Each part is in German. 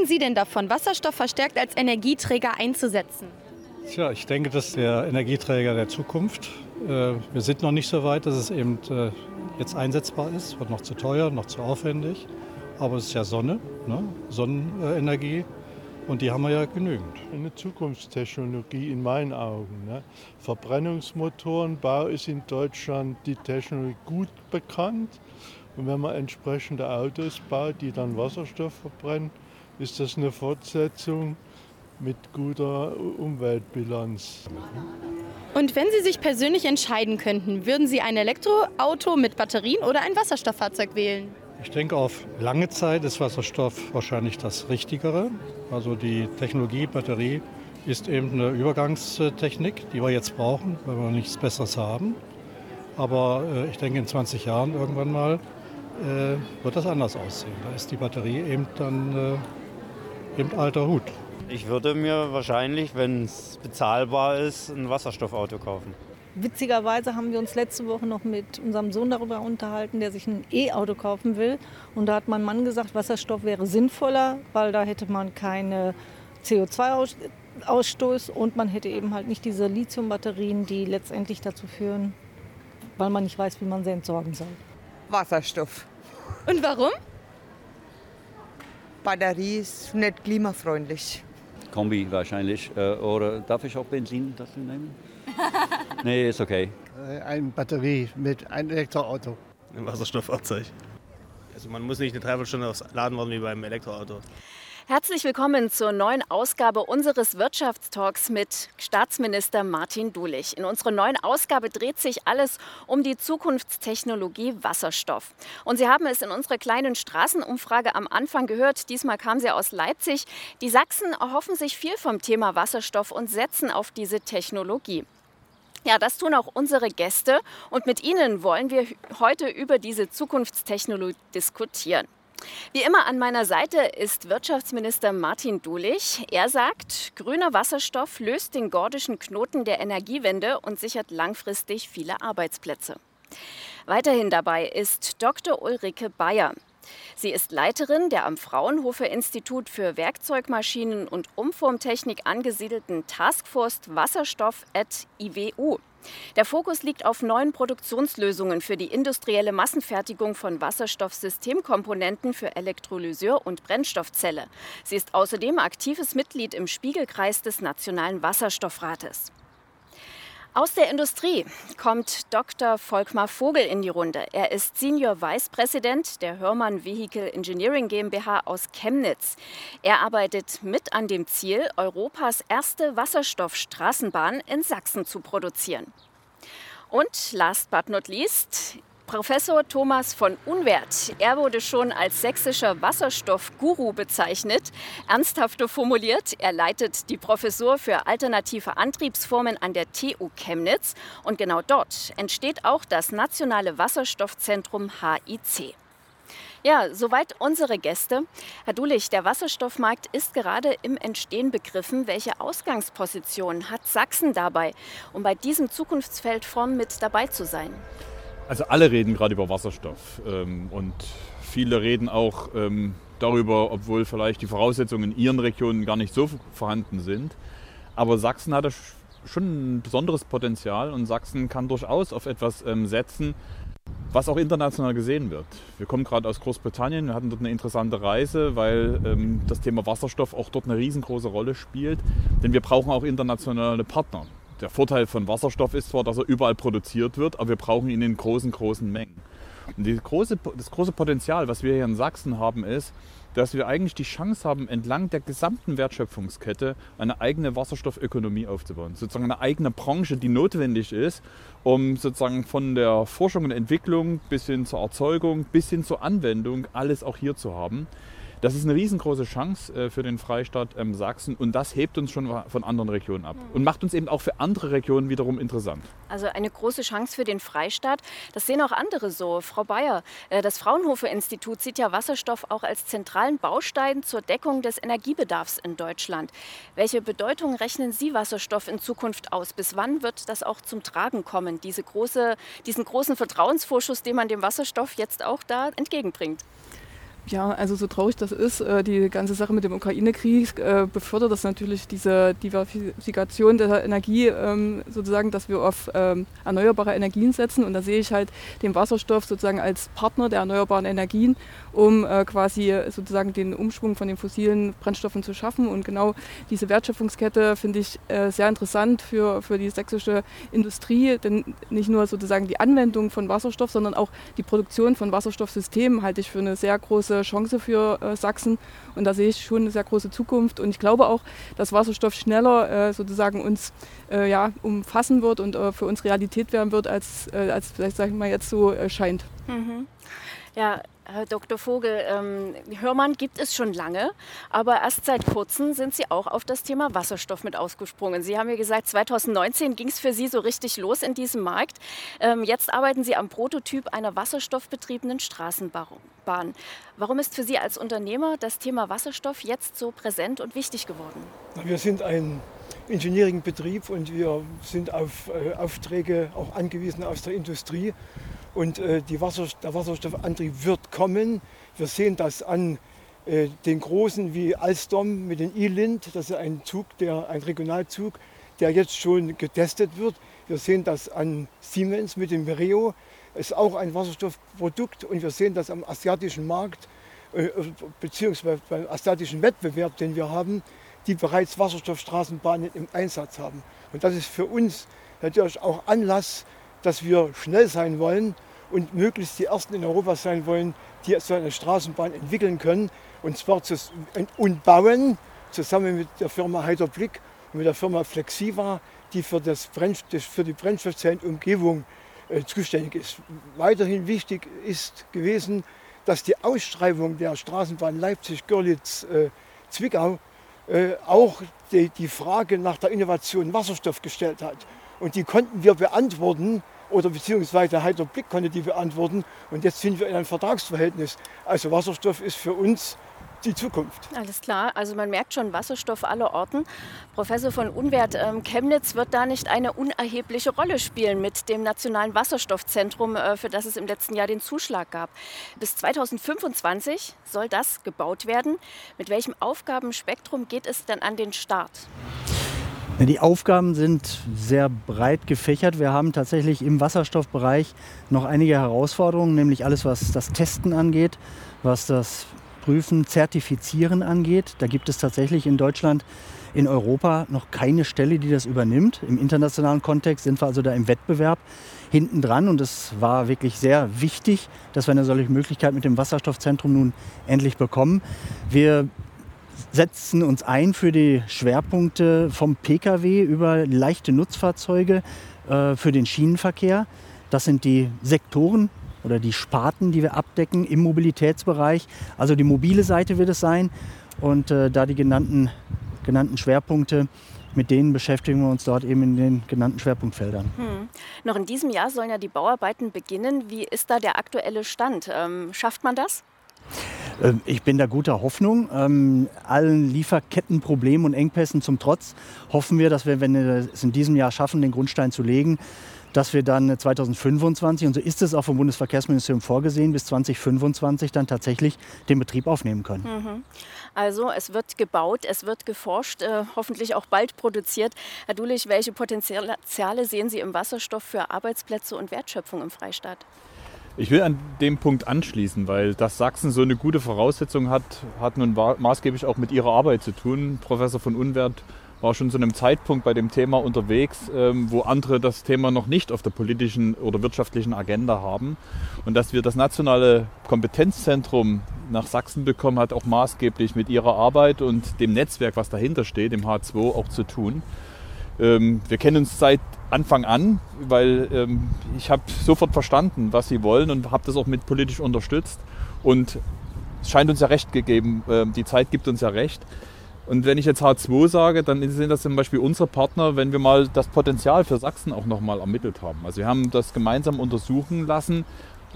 Was halten Sie denn davon, Wasserstoff verstärkt als Energieträger einzusetzen? Tja, ich denke, das ist der Energieträger der Zukunft. Äh, wir sind noch nicht so weit, dass es eben äh, jetzt einsetzbar ist. Wird noch zu teuer, noch zu aufwendig. Aber es ist ja Sonne, ne? Sonnenenergie. Und die haben wir ja genügend. Eine Zukunftstechnologie in meinen Augen. Ne? Verbrennungsmotorenbau ist in Deutschland die Technologie gut bekannt. Und wenn man entsprechende Autos baut, die dann Wasserstoff verbrennen, ist das eine Fortsetzung mit guter Umweltbilanz. Und wenn Sie sich persönlich entscheiden könnten, würden Sie ein Elektroauto mit Batterien oder ein Wasserstofffahrzeug wählen? Ich denke, auf lange Zeit ist Wasserstoff wahrscheinlich das Richtigere. Also die Technologie Batterie ist eben eine Übergangstechnik, die wir jetzt brauchen, weil wir nichts Besseres haben. Aber äh, ich denke, in 20 Jahren irgendwann mal äh, wird das anders aussehen. Da ist die Batterie eben dann äh, eben alter Hut. Ich würde mir wahrscheinlich, wenn es bezahlbar ist, ein Wasserstoffauto kaufen. Witzigerweise haben wir uns letzte Woche noch mit unserem Sohn darüber unterhalten, der sich ein E-Auto kaufen will. Und da hat mein Mann gesagt, Wasserstoff wäre sinnvoller, weil da hätte man keine CO2-Ausstoß und man hätte eben halt nicht diese Lithiumbatterien, die letztendlich dazu führen, weil man nicht weiß, wie man sie entsorgen soll. Wasserstoff. Und warum? Batterie ist nicht klimafreundlich. Kombi wahrscheinlich. Äh, oder darf ich auch Benzin dazu nehmen? nee, ist okay. Äh, eine Batterie mit einem Elektroauto. Ein Wasserstofffahrzeug. Also man muss nicht eine Dreiviertelstunde aufs Laden warten wie beim Elektroauto. Herzlich willkommen zur neuen Ausgabe unseres Wirtschaftstalks mit Staatsminister Martin Dulich. In unserer neuen Ausgabe dreht sich alles um die Zukunftstechnologie Wasserstoff. Und Sie haben es in unserer kleinen Straßenumfrage am Anfang gehört. Diesmal kam sie aus Leipzig. Die Sachsen erhoffen sich viel vom Thema Wasserstoff und setzen auf diese Technologie. Ja, das tun auch unsere Gäste und mit ihnen wollen wir heute über diese Zukunftstechnologie diskutieren. Wie immer an meiner Seite ist Wirtschaftsminister Martin Dulich. Er sagt, grüner Wasserstoff löst den gordischen Knoten der Energiewende und sichert langfristig viele Arbeitsplätze. Weiterhin dabei ist Dr. Ulrike Bayer. Sie ist Leiterin der am Fraunhofer Institut für Werkzeugmaschinen und Umformtechnik angesiedelten Taskforce Wasserstoff at IWU. Der Fokus liegt auf neuen Produktionslösungen für die industrielle Massenfertigung von Wasserstoffsystemkomponenten für Elektrolyseur und Brennstoffzelle. Sie ist außerdem aktives Mitglied im Spiegelkreis des Nationalen Wasserstoffrates. Aus der Industrie kommt Dr. Volkmar Vogel in die Runde. Er ist Senior Vice President der Hörmann Vehicle Engineering GmbH aus Chemnitz. Er arbeitet mit an dem Ziel, Europas erste Wasserstoffstraßenbahn in Sachsen zu produzieren. Und last but not least, Professor Thomas von Unwert. Er wurde schon als sächsischer Wasserstoffguru bezeichnet. Ernsthafte formuliert, er leitet die Professur für alternative Antriebsformen an der TU Chemnitz. Und genau dort entsteht auch das Nationale Wasserstoffzentrum HIC. Ja, soweit unsere Gäste. Herr Dulich, der Wasserstoffmarkt ist gerade im Entstehen begriffen. Welche Ausgangsposition hat Sachsen dabei, um bei diesem Zukunftsfeld vorn mit dabei zu sein? Also alle reden gerade über Wasserstoff ähm, und viele reden auch ähm, darüber, obwohl vielleicht die Voraussetzungen in ihren Regionen gar nicht so vorhanden sind. Aber Sachsen hat schon ein besonderes Potenzial und Sachsen kann durchaus auf etwas ähm, setzen, was auch international gesehen wird. Wir kommen gerade aus Großbritannien, wir hatten dort eine interessante Reise, weil ähm, das Thema Wasserstoff auch dort eine riesengroße Rolle spielt. Denn wir brauchen auch internationale Partner. Der Vorteil von Wasserstoff ist zwar, dass er überall produziert wird, aber wir brauchen ihn in großen, großen Mengen. Und große, das große Potenzial, was wir hier in Sachsen haben, ist, dass wir eigentlich die Chance haben, entlang der gesamten Wertschöpfungskette eine eigene Wasserstoffökonomie aufzubauen. Sozusagen eine eigene Branche, die notwendig ist, um sozusagen von der Forschung und Entwicklung bis hin zur Erzeugung, bis hin zur Anwendung alles auch hier zu haben. Das ist eine riesengroße Chance äh, für den Freistaat ähm, Sachsen und das hebt uns schon von anderen Regionen ab und macht uns eben auch für andere Regionen wiederum interessant. Also eine große Chance für den Freistaat. Das sehen auch andere so. Frau Bayer, äh, das Fraunhofer Institut sieht ja Wasserstoff auch als zentralen Baustein zur Deckung des Energiebedarfs in Deutschland. Welche Bedeutung rechnen Sie Wasserstoff in Zukunft aus? Bis wann wird das auch zum Tragen kommen, diese große, diesen großen Vertrauensvorschuss, den man dem Wasserstoff jetzt auch da entgegenbringt? Ja, also so traurig das ist, äh, die ganze Sache mit dem Ukraine-Krieg äh, befördert das natürlich diese Diversifikation der Energie, ähm, sozusagen, dass wir auf ähm, erneuerbare Energien setzen. Und da sehe ich halt den Wasserstoff sozusagen als Partner der erneuerbaren Energien, um äh, quasi sozusagen den Umschwung von den fossilen Brennstoffen zu schaffen. Und genau diese Wertschöpfungskette finde ich sehr interessant für, für die sächsische Industrie, denn nicht nur sozusagen die Anwendung von Wasserstoff, sondern auch die Produktion von Wasserstoffsystemen halte ich für eine sehr große Chance für äh, Sachsen und da sehe ich schon eine sehr große Zukunft und ich glaube auch, dass Wasserstoff schneller äh, sozusagen uns äh, ja, umfassen wird und äh, für uns Realität werden wird, als, äh, als vielleicht sage ich mal jetzt so äh, scheint. Mhm. Ja, Herr Dr. Vogel, ähm, Hörmann gibt es schon lange, aber erst seit kurzem sind Sie auch auf das Thema Wasserstoff mit ausgesprungen. Sie haben ja gesagt, 2019 ging es für Sie so richtig los in diesem Markt. Ähm, jetzt arbeiten Sie am Prototyp einer wasserstoffbetriebenen Straßenbahn. Warum ist für Sie als Unternehmer das Thema Wasserstoff jetzt so präsent und wichtig geworden? Wir sind ein Engineering-Betrieb und wir sind auf äh, Aufträge auch angewiesen aus der Industrie. Und äh, Wasser, der Wasserstoffantrieb wird kommen. Wir sehen das an äh, den großen wie Alstom mit dem E-Lind. Das ist ein Zug, der, ein Regionalzug, der jetzt schon getestet wird. Wir sehen das an Siemens mit dem Mereo. Ist auch ein Wasserstoffprodukt und wir sehen das am asiatischen Markt äh, beziehungsweise beim asiatischen Wettbewerb, den wir haben, die bereits Wasserstoffstraßenbahnen im Einsatz haben. Und das ist für uns natürlich auch Anlass, dass wir schnell sein wollen und möglichst die Ersten in Europa sein wollen, die so eine Straßenbahn entwickeln können. Und zwar zu, und bauen, zusammen mit der Firma Heiderblick und mit der Firma Flexiva, die für, das für die Brennstoffzellenumgebung äh, zuständig ist. Weiterhin wichtig ist gewesen, dass die Ausschreibung der Straßenbahn Leipzig-Görlitz-Zwickau äh, äh, auch die, die Frage nach der Innovation Wasserstoff gestellt hat. Und die konnten wir beantworten oder beziehungsweise Heiter Blick konnte die beantworten. Und jetzt sind wir in einem Vertragsverhältnis. Also Wasserstoff ist für uns die Zukunft. Alles klar, also man merkt schon Wasserstoff aller Orten. Professor von Unwert, ähm, Chemnitz wird da nicht eine unerhebliche Rolle spielen mit dem Nationalen Wasserstoffzentrum, äh, für das es im letzten Jahr den Zuschlag gab. Bis 2025 soll das gebaut werden. Mit welchem Aufgabenspektrum geht es denn an den Start? Die Aufgaben sind sehr breit gefächert. Wir haben tatsächlich im Wasserstoffbereich noch einige Herausforderungen, nämlich alles, was das Testen angeht, was das Prüfen, Zertifizieren angeht. Da gibt es tatsächlich in Deutschland, in Europa noch keine Stelle, die das übernimmt. Im internationalen Kontext sind wir also da im Wettbewerb hinten dran und es war wirklich sehr wichtig, dass wir eine solche Möglichkeit mit dem Wasserstoffzentrum nun endlich bekommen. Wir setzen uns ein für die Schwerpunkte vom Pkw über leichte Nutzfahrzeuge äh, für den Schienenverkehr. Das sind die Sektoren oder die Sparten, die wir abdecken im Mobilitätsbereich. Also die mobile Seite wird es sein und äh, da die genannten, genannten Schwerpunkte mit denen beschäftigen wir uns dort eben in den genannten Schwerpunktfeldern. Hm. Noch in diesem Jahr sollen ja die Bauarbeiten beginnen. Wie ist da der aktuelle Stand? Ähm, schafft man das? Ähm, ich bin da guter Hoffnung. Ähm, allen Lieferkettenproblemen und Engpässen zum Trotz hoffen wir, dass wir, wenn wir es in diesem Jahr schaffen, den Grundstein zu legen, dass wir dann 2025, und so ist es auch vom Bundesverkehrsministerium vorgesehen, bis 2025 dann tatsächlich den Betrieb aufnehmen können. Mhm. Also es wird gebaut, es wird geforscht, äh, hoffentlich auch bald produziert. Herr Dulich, welche Potenziale sehen Sie im Wasserstoff für Arbeitsplätze und Wertschöpfung im Freistaat? Ich will an dem Punkt anschließen, weil dass Sachsen so eine gute Voraussetzung hat, hat nun maßgeblich auch mit ihrer Arbeit zu tun. Professor von Unwert war schon zu einem Zeitpunkt bei dem Thema unterwegs, ähm, wo andere das Thema noch nicht auf der politischen oder wirtschaftlichen Agenda haben. Und dass wir das nationale Kompetenzzentrum nach Sachsen bekommen, hat auch maßgeblich mit ihrer Arbeit und dem Netzwerk, was dahinter steht, dem H2, auch zu tun. Ähm, wir kennen uns seit Anfang an, weil ähm, ich habe sofort verstanden, was sie wollen und habe das auch mit politisch unterstützt. Und es scheint uns ja recht gegeben, äh, die Zeit gibt uns ja recht. Und wenn ich jetzt H2 sage, dann sind das zum Beispiel unsere Partner, wenn wir mal das Potenzial für Sachsen auch nochmal ermittelt haben. Also wir haben das gemeinsam untersuchen lassen,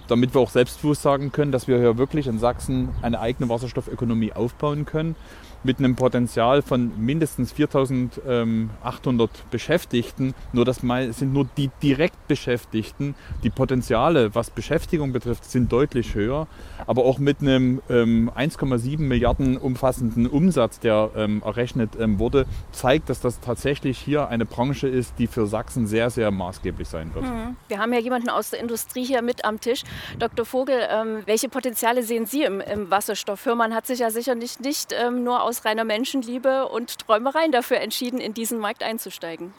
damit wir auch selbstbewusst sagen können, dass wir hier wirklich in Sachsen eine eigene Wasserstoffökonomie aufbauen können. Mit einem Potenzial von mindestens 4800 Beschäftigten. Nur das sind nur die direkt Beschäftigten. Die Potenziale, was Beschäftigung betrifft, sind deutlich höher. Aber auch mit einem ähm, 1,7 Milliarden umfassenden Umsatz, der ähm, errechnet ähm, wurde, zeigt, dass das tatsächlich hier eine Branche ist, die für Sachsen sehr, sehr maßgeblich sein wird. Mhm. Wir haben ja jemanden aus der Industrie hier mit am Tisch. Dr. Vogel, ähm, welche Potenziale sehen Sie im, Wasserstoff? Firman hat sich ja sicherlich nicht ähm, nur aus reiner Menschenliebe und Träumereien dafür entschieden, in diesen Markt einzusteigen.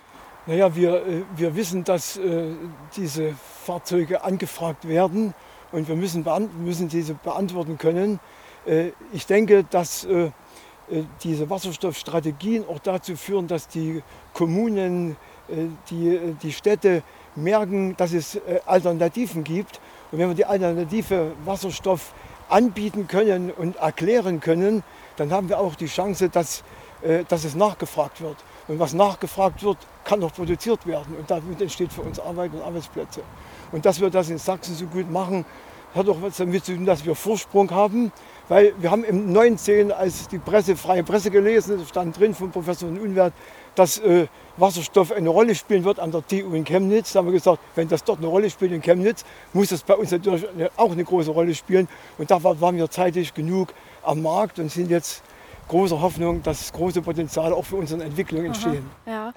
Naja, wir, äh, wir wissen, dass äh, diese Fahrzeuge angefragt werden und wir müssen, müssen diese beantworten können. Äh, ich denke, dass diese Wasserstoffstrategien auch dazu führen, dass die Kommunen, die, die Städte merken, dass es Alternativen gibt. Und wenn wir die alternative Wasserstoff anbieten können und erklären können, dann haben wir auch die Chance, dass, dass es nachgefragt wird. Und was nachgefragt wird, kann auch produziert werden. Und damit entsteht für uns Arbeit und Arbeitsplätze. Und dass wir das in Sachsen so gut machen, hat auch was damit zu tun, dass wir Vorsprung haben. Weil wir haben im 19, als die Presse, freie Presse gelesen, stand drin von Professor Unwert, dass äh, Wasserstoff eine Rolle spielen wird an der TU in Chemnitz. Da haben wir gesagt, wenn das dort eine Rolle spielt in Chemnitz, muss das bei uns natürlich auch eine große Rolle spielen. Und da waren wir zeitig genug am Markt und sind jetzt großer Hoffnung, dass große Potenziale auch für unsere Entwicklung entstehen. Aha, ja.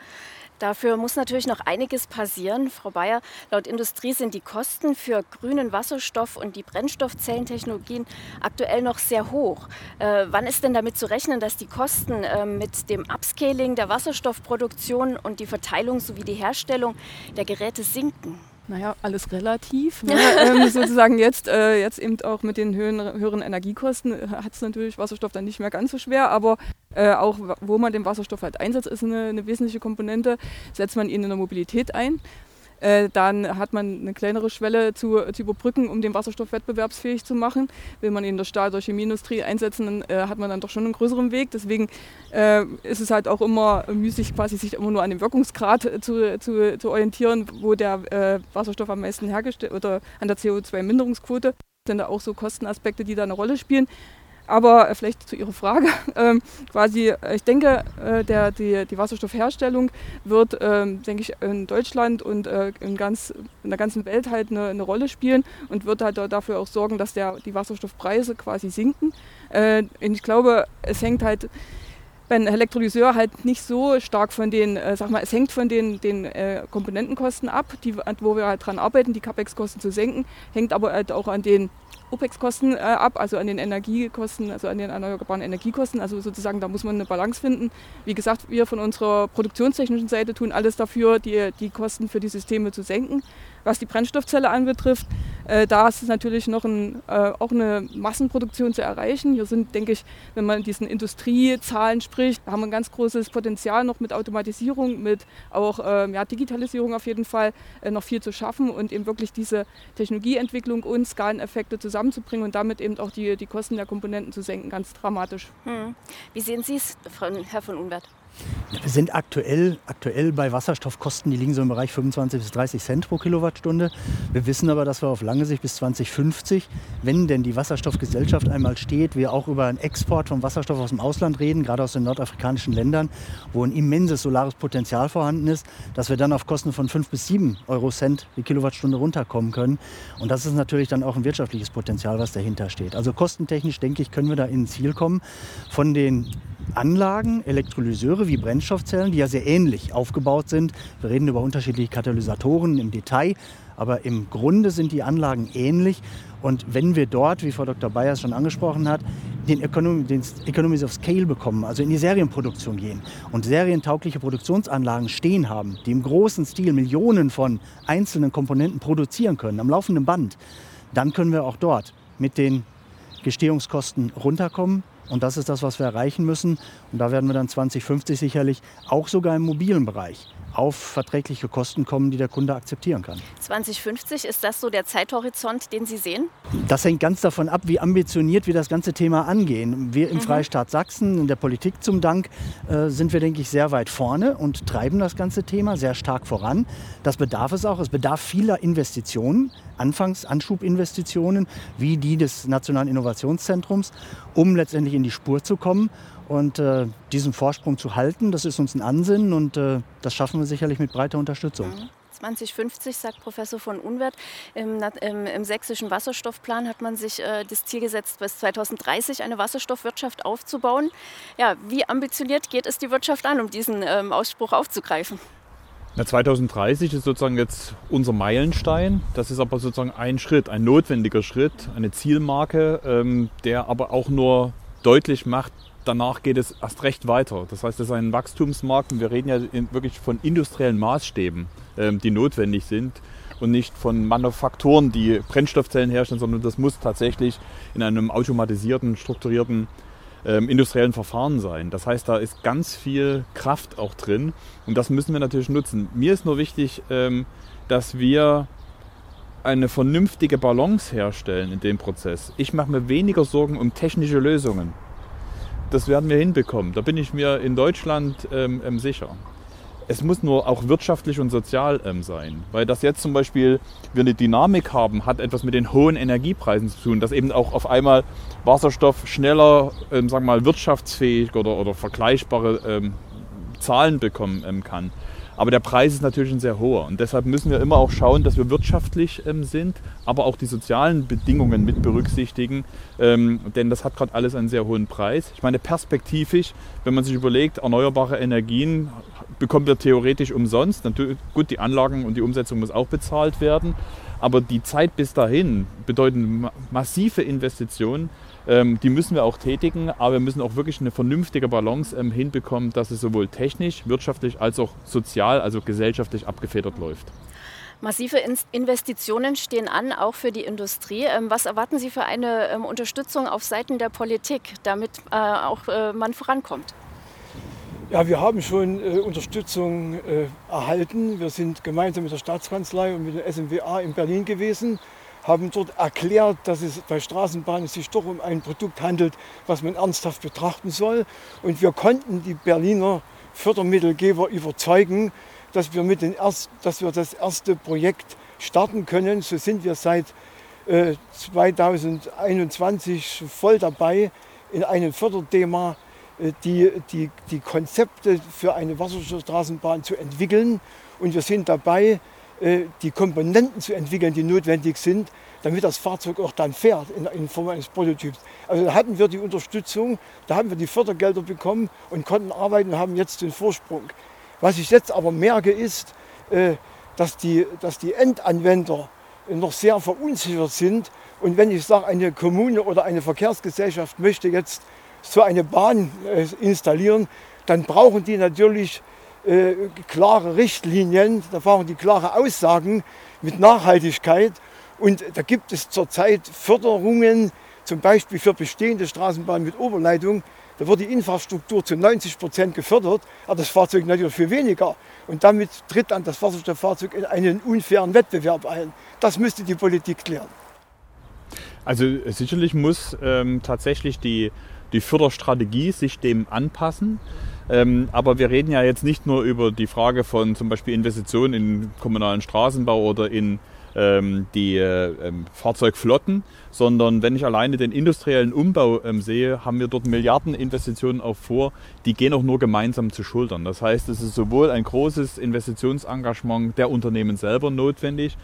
Dafür muss natürlich noch einiges passieren. Frau Bayer, laut Industrie sind die Kosten für grünen Wasserstoff und die Brennstoffzellentechnologien aktuell noch sehr hoch. Äh, wann ist denn damit zu rechnen, dass die Kosten äh, mit dem Upscaling der Wasserstoffproduktion und die Verteilung sowie die Herstellung der Geräte sinken? Naja, alles relativ. Ne? ähm, sozusagen jetzt, äh, jetzt eben auch mit den höheren, höheren Energiekosten äh, hat es natürlich Wasserstoff dann nicht mehr ganz so schwer, aber äh, auch wo man den Wasserstoff halt einsetzt, ist eine, eine wesentliche Komponente. Setzt man ihn in der Mobilität ein, dann hat man eine kleinere Schwelle zu, zu, überbrücken, um den Wasserstoff wettbewerbsfähig zu machen. Will man ihn in der Stahl- oder Chemieindustrie einsetzen, dann äh, hat man dann doch schon einen größeren Weg. Deswegen äh, ist es halt auch immer müßig, quasi sich immer nur an dem Wirkungsgrad zu, zu, zu orientieren, wo der äh, Wasserstoff am meisten hergestellt oder an der CO2-Minderungsquote sind da auch so Kostenaspekte, die da eine Rolle spielen. Aber äh, vielleicht zu Ihrer Frage, ähm, quasi, äh, ich denke, äh, der, die, die Wasserstoffherstellung wird, ähm, denke ich, in Deutschland und äh, in, ganz, in der ganzen Welt halt eine, eine, Rolle spielen und wird halt dafür auch sorgen, dass der, die Wasserstoffpreise quasi sinken. Äh, ich glaube, es hängt halt beim Elektrolyseur halt nicht so stark von den, äh, sag mal, es hängt von den, den äh, Komponentenkosten ab, die, wo wir halt dran arbeiten, die CAPEX-Kosten zu senken, hängt aber halt auch an den OPEX-Kosten äh, ab, also an den Energiekosten, also an den erneuerbaren Energiekosten. Also sozusagen, da muss man eine Balance finden. Wie gesagt, wir von unserer produktionstechnischen Seite tun alles dafür, die, die Kosten für die Systeme zu senken. Was die Brennstoffzelle anbetrifft, äh, da ist es natürlich noch ein, äh, auch eine Massenproduktion zu erreichen. Hier sind, denke ich, wenn man diesen Industriezahlen spricht, haben wir ein ganz großes Potenzial noch mit Automatisierung, mit auch äh, ja, Digitalisierung auf jeden Fall äh, noch viel zu schaffen und eben wirklich diese Technologieentwicklung und Skaleneffekte zusammenzubringen und damit eben auch die, die Kosten der Komponenten zu senken, ganz dramatisch. Hm. Wie sehen Sie es, Herr von Unwert? Wir sind aktuell, aktuell bei Wasserstoffkosten, die liegen so im Bereich 25 bis 30 Cent pro Kilowattstunde. Wir wissen aber, dass wir auf lange Sicht bis 2050, wenn denn die Wasserstoffgesellschaft einmal steht, wir auch über einen Export von Wasserstoff aus dem Ausland reden, gerade aus den nordafrikanischen Ländern, wo ein immenses solares Potenzial vorhanden ist, dass wir dann auf Kosten von 5 bis 7 Euro Cent die Kilowattstunde runterkommen können. Und das ist natürlich dann auch ein wirtschaftliches Potenzial, was dahinter steht. Also kostentechnisch, denke ich, können wir da in ein Ziel kommen. Von den Anlagen, Elektrolyseure wie Brennstoffzellen, die ja sehr ähnlich aufgebaut sind. Wir reden über unterschiedliche Katalysatoren im Detail, aber im Grunde sind die Anlagen ähnlich. Und wenn wir dort, wie Frau Dr. Bayers schon angesprochen hat, den, Economy, den Economies of Scale bekommen, also in die Serienproduktion gehen und serientaugliche Produktionsanlagen stehen haben, die im großen Stil Millionen von einzelnen Komponenten produzieren können, am laufenden Band, dann können wir auch dort mit den Gestehungskosten runterkommen und das ist das, was wir erreichen müssen. Und da werden wir dann 2050 sicherlich auch sogar im mobilen Bereich auf verträgliche Kosten kommen, die der Kunde akzeptieren kann. 2050, ist das so der Zeithorizont, den Sie sehen? Das hängt ganz davon ab, wie ambitioniert wir das ganze Thema angehen. Wir im mhm. Freistaat Sachsen, in der Politik zum Dank, äh, sind wir, denke ich, sehr weit vorne und treiben das ganze Thema sehr stark voran. Das bedarf es auch. Es bedarf vieler Investitionen. Anfangs Anschubinvestitionen wie die des Nationalen Innovationszentrums, um letztendlich in die Spur zu kommen und äh, diesen Vorsprung zu halten. Das ist uns ein Ansinnen und äh, das schaffen wir sicherlich mit breiter Unterstützung. Mhm. 2050, sagt Professor von Unwert. Im, im, Im, sächsischen Wasserstoffplan hat man sich äh, das Ziel gesetzt, bis 2030 eine Wasserstoffwirtschaft aufzubauen. Ja, wie ambitioniert geht es die Wirtschaft an, um diesen ähm, Ausspruch aufzugreifen? Na, 2030 ist sozusagen jetzt unser Meilenstein. Das ist aber sozusagen ein Schritt, ein notwendiger Schritt, eine Zielmarke, ähm, der aber auch nur deutlich macht, danach geht es erst recht weiter. Das heißt, es ist ein Wachstumsmarkt und wir reden ja wirklich von industriellen Maßstäben, ähm, die notwendig sind und nicht von Manufakturen, die Brennstoffzellen herstellen, sondern das muss tatsächlich in einem automatisierten, strukturierten ähm, industriellen Verfahren sein. Das heißt, da ist ganz viel Kraft auch drin und das müssen wir natürlich nutzen. Mir ist nur wichtig, ähm, dass wir eine vernünftige Balance herstellen in dem Prozess. Ich mache mir weniger Sorgen um technische Lösungen das werden wir hinbekommen. Da bin ich mir in Deutschland ähm, ähm, sicher. Es muss nur auch wirtschaftlich und sozial ähm, sein. Weil das jetzt zum Beispiel wir eine Dynamik haben, hat etwas mit den hohen Energiepreisen zu tun, dass eben auch auf einmal Wasserstoff schneller, ähm, sagen wir mal, wirtschaftsfähig oder, oder vergleichbare ähm, Zahlen bekommen ähm, kann. Aber der Preis ist natürlich ein sehr hoher. Und deshalb müssen wir immer auch schauen, dass wir wirtschaftlich ähm, sind, aber auch die sozialen Bedingungen mit berücksichtigen. Ähm, denn das hat gerade alles einen sehr hohen Preis. Ich meine, perspektivisch, wenn man sich überlegt, erneuerbare Energien bekommen wir theoretisch umsonst. Natürlich, gut, die Anlagen und die Umsetzung muss auch bezahlt werden. Aber die Zeit bis dahin bedeuten massive Investitionen. Ähm, die müssen wir auch tätigen, aber wir müssen auch wirklich eine vernünftige Balance ähm, hinbekommen, dass es sowohl technisch, wirtschaftlich als auch sozial, also gesellschaftlich abgefedert läuft. Massive Investitionen stehen an, auch für die Industrie. Ähm, was erwarten Sie für eine Unterstützung auf Seiten der Politik, damit äh, auch äh, man vorankommt? Ja, wir haben schon äh, Unterstützung äh, erhalten. Wir sind gemeinsam mit der Staatskanzlei und mit der SMWA in Berlin gewesen haben dort erklärt, dass es bei Straßenbahnen sich doch um ein Produkt handelt, was man ernsthaft betrachten soll. Und wir konnten die Berliner Fördermittelgeber überzeugen, dass wir, mit den erst, dass wir das erste Projekt starten können. So sind wir seit äh, 2021 voll dabei in einem Förderthema, äh, die, die, die Konzepte für eine Wasserstoffstraßenbahn zu entwickeln. Und wir sind dabei, die Komponenten zu entwickeln, die notwendig sind, damit das Fahrzeug auch dann fährt in, in Form eines Prototyps. Also da hatten wir die Unterstützung, da haben wir die Fördergelder bekommen und konnten arbeiten und haben jetzt den Vorsprung. Was ich jetzt aber merke ist, äh, dass die, dass die Endanwender noch sehr verunsichert sind. Und wenn ich sage, eine Kommune oder eine Verkehrsgesellschaft möchte jetzt so eine Bahn äh, installieren, dann brauchen die natürlich äh, klare Richtlinien, da brauchen die klare Aussagen mit Nachhaltigkeit. Und da gibt es zurzeit Förderungen, zum Beispiel für bestehende Straßenbahnen mit Oberleitung. Da wird die Infrastruktur zu 90 Prozent gefördert, aber das Fahrzeug natürlich viel weniger. Und damit tritt dann das Wasserstofffahrzeug in einen unfairen Wettbewerb ein. Das müsste die Politik klären. Also sicherlich muss ähm, tatsächlich die, die Förderstrategie sich dem anpassen. Ähm, aber wir reden ja jetzt nicht nur über die Frage von zum Beispiel Investitionen in kommunalen Straßenbau oder in ähm, die äh, ähm, Fahrzeugflotten, sondern wenn ich alleine den industriellen Umbau sehe, haben wir dort Milliardeninvestitionen auch vor, die gehen auch nur gemeinsam zu schultern. Das heißt, es ist sowohl ein großes Investitionsengagement der Unternehmen selber notwendig,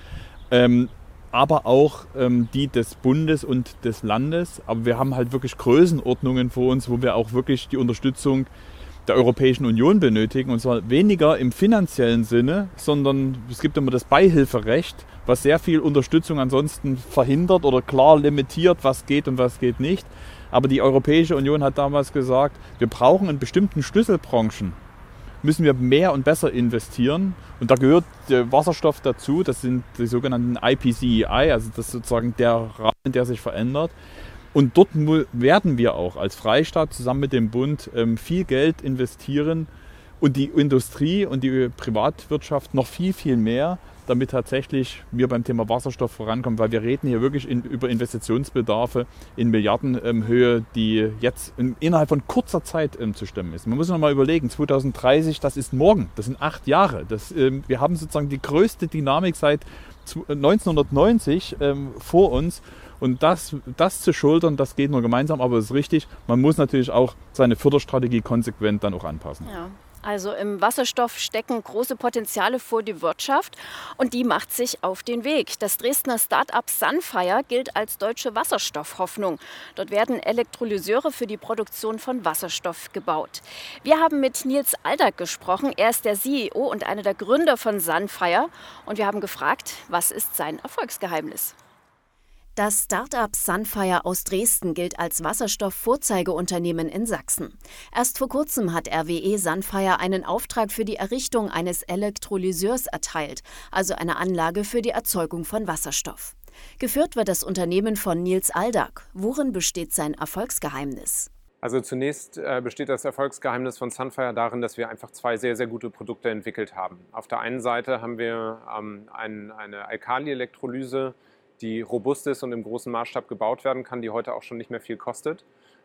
aber auch ähm, die des Bundes und des Landes. Aber wir haben halt wirklich Größenordnungen vor uns, wo wir auch wirklich die Unterstützung der Europäischen Union benötigen. Und zwar weniger im finanziellen Sinne, sondern es gibt immer das Beihilferecht, was sehr viel Unterstützung ansonsten verhindert oder klar limitiert, was geht und was geht nicht. Aber die Europäische Union hat damals gesagt, wir brauchen in bestimmten Schlüsselbranchen, müssen wir mehr und besser investieren. Und da gehört Wasserstoff dazu, das sind die sogenannten IPCEI, e also das ist sozusagen der Rahmen, der sich verändert. Und dort werden wir auch als Freistaat zusammen mit dem Bund ähm, viel Geld investieren und die Industrie und die Privatwirtschaft noch viel, viel mehr, damit tatsächlich wir beim Thema Wasserstoff vorankommen, weil wir reden hier wirklich in, über Investitionsbedarfe in Milliardenhöhe, die jetzt in, innerhalb von kurzer Zeit ähm, zu stemmen ist. Man muss noch mal überlegen, 2030, das ist morgen, das sind acht Jahre. Das, ähm, wir haben sozusagen die größte Dynamik seit 1990 ähm, vor uns Und das, das zu schultern, das geht nur gemeinsam, aber es ist richtig, man muss natürlich auch seine Förderstrategie konsequent dann auch anpassen. Ja. Also im Wasserstoff stecken große Potenziale vor die Wirtschaft und die macht sich auf den Weg. Das Dresdner Start-up Sunfire gilt als deutsche Wasserstoffhoffnung. Dort werden Elektrolyseure für die Produktion von Wasserstoff gebaut. Wir haben mit Nils Aldag gesprochen. Er ist der CEO und einer der Gründer von Sunfire und wir haben gefragt, was ist sein Erfolgsgeheimnis? Das Start-up Sunfire aus Dresden gilt als Wasserstoff-Vorzeigeunternehmen in Sachsen. Erst vor kurzem hat RWE Sunfire einen Auftrag für die Errichtung eines Elektrolyseurs erteilt, also eine Anlage für die Erzeugung von Wasserstoff. Geführt wird das Unternehmen von Nils Aldag. Worin besteht sein Erfolgsgeheimnis? Also zunächst äh, besteht das Erfolgsgeheimnis von Sunfire darin, dass wir einfach zwei sehr, sehr gute Produkte entwickelt haben. Auf der einen Seite haben wir ähm, ein, eine Alkali-Elektrolyse, die robust ist und im großen Maßstab gebaut werden kann, die heute auch schon nicht mehr viel kostet.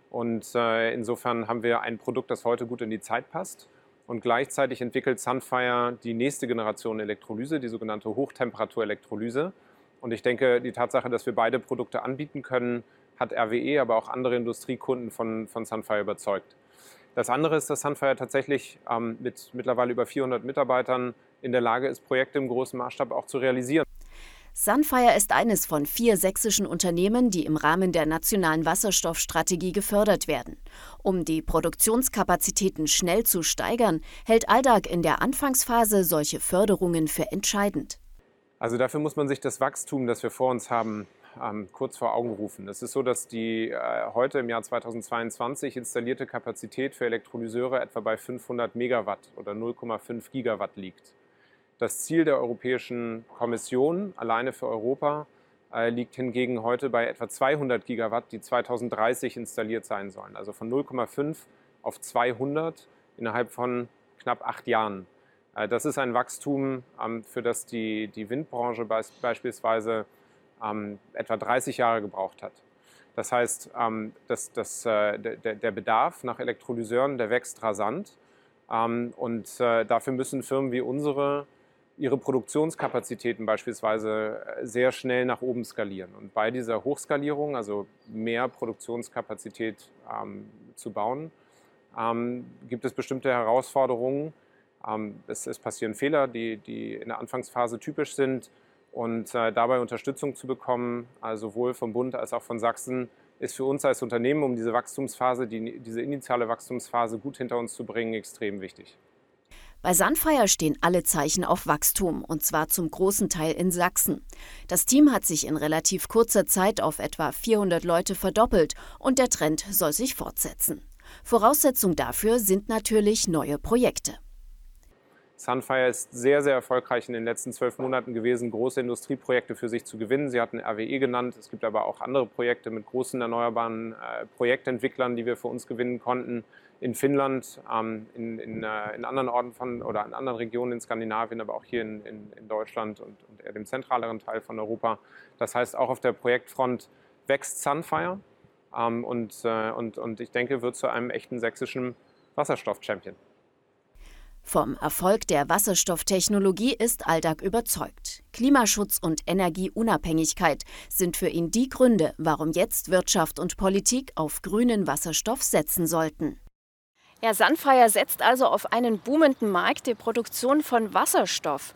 Und äh, insofern haben wir ein Produkt, das heute gut in die Zeit passt. Und gleichzeitig entwickelt Sunfire die nächste Generation Elektrolyse, die sogenannte Hochtemperatur-Elektrolyse. Und ich denke, die Tatsache, dass wir beide Produkte anbieten können, hat RWE, aber auch andere Industriekunden von, von Sunfire überzeugt. Das andere ist, dass Sunfire tatsächlich ähm, mit mittlerweile über 400 Mitarbeitern in der Lage ist, Projekte im großen Maßstab auch zu realisieren. Sunfire ist eines von vier sächsischen Unternehmen, die im Rahmen der nationalen Wasserstoffstrategie gefördert werden. Um die Produktionskapazitäten schnell zu steigern, hält Aldag in der Anfangsphase solche Förderungen für entscheidend. Also dafür muss man sich das Wachstum, das wir vor uns haben, ähm, kurz vor Augen rufen. Es ist so, dass die äh, heute im Jahr 2022 installierte Kapazität für Elektrolyseure etwa bei 500 Megawatt oder 0,5 Gigawatt liegt. Das Ziel der Europäischen Kommission alleine für Europa äh, liegt hingegen heute bei etwa 200 Gigawatt, die 2030 installiert sein sollen. Also von 0,5 auf 200 innerhalb von knapp acht Jahren. Äh, das ist ein Wachstum, ähm, für das die, die Windbranche beis beispielsweise ähm, etwa 30 Jahre gebraucht hat. Das heißt, ähm, das, das, äh, der, Bedarf nach Elektrolyseuren, der wächst rasant. Und dafür müssen Firmen wie unsere ihre Produktionskapazitäten beispielsweise äh, sehr schnell nach oben skalieren. Und bei dieser Hochskalierung, also mehr Produktionskapazität ähm, zu bauen, ähm, gibt es bestimmte Herausforderungen. Ähm, es, es, passieren Fehler, die, die in der Anfangsphase typisch sind. Und äh, dabei Unterstützung zu bekommen, also sowohl vom Bund als auch von Sachsen, ist für uns als Unternehmen, um diese Wachstumsphase, die, diese initiale Wachstumsphase gut hinter uns zu bringen, extrem wichtig. Bei Sunfire stehen alle Zeichen auf Wachstum, und zwar zum großen Teil in Sachsen. Das Team hat sich in relativ kurzer Zeit auf etwa 400 Leute verdoppelt und der Trend soll sich fortsetzen. Voraussetzung dafür sind natürlich neue Projekte. Sunfire ist sehr, sehr erfolgreich in den letzten zwölf Monaten gewesen, große Industrieprojekte für sich zu gewinnen. Sie hatten RWE genannt. Es gibt aber auch andere Projekte mit großen erneuerbaren äh, Projektentwicklern, die wir für uns gewinnen konnten. In Finnland, ähm, in, in, äh, in, anderen Orten von oder in anderen Regionen in Skandinavien, aber auch hier in, in Deutschland und, und eher dem zentraleren Teil von Europa. Das heißt, auch auf der Projektfront wächst Sunfire ähm, und, äh, und, und ich denke, wird zu einem echten sächsischen Wasserstoff-Champion. Vom Erfolg der Wasserstofftechnologie ist Aldag überzeugt. Klimaschutz und Energieunabhängigkeit sind für ihn die Gründe, warum jetzt Wirtschaft und Politik auf grünen Wasserstoff setzen sollten. Ja, Sunfire setzt also auf einen boomenden Markt die Produktion von Wasserstoff.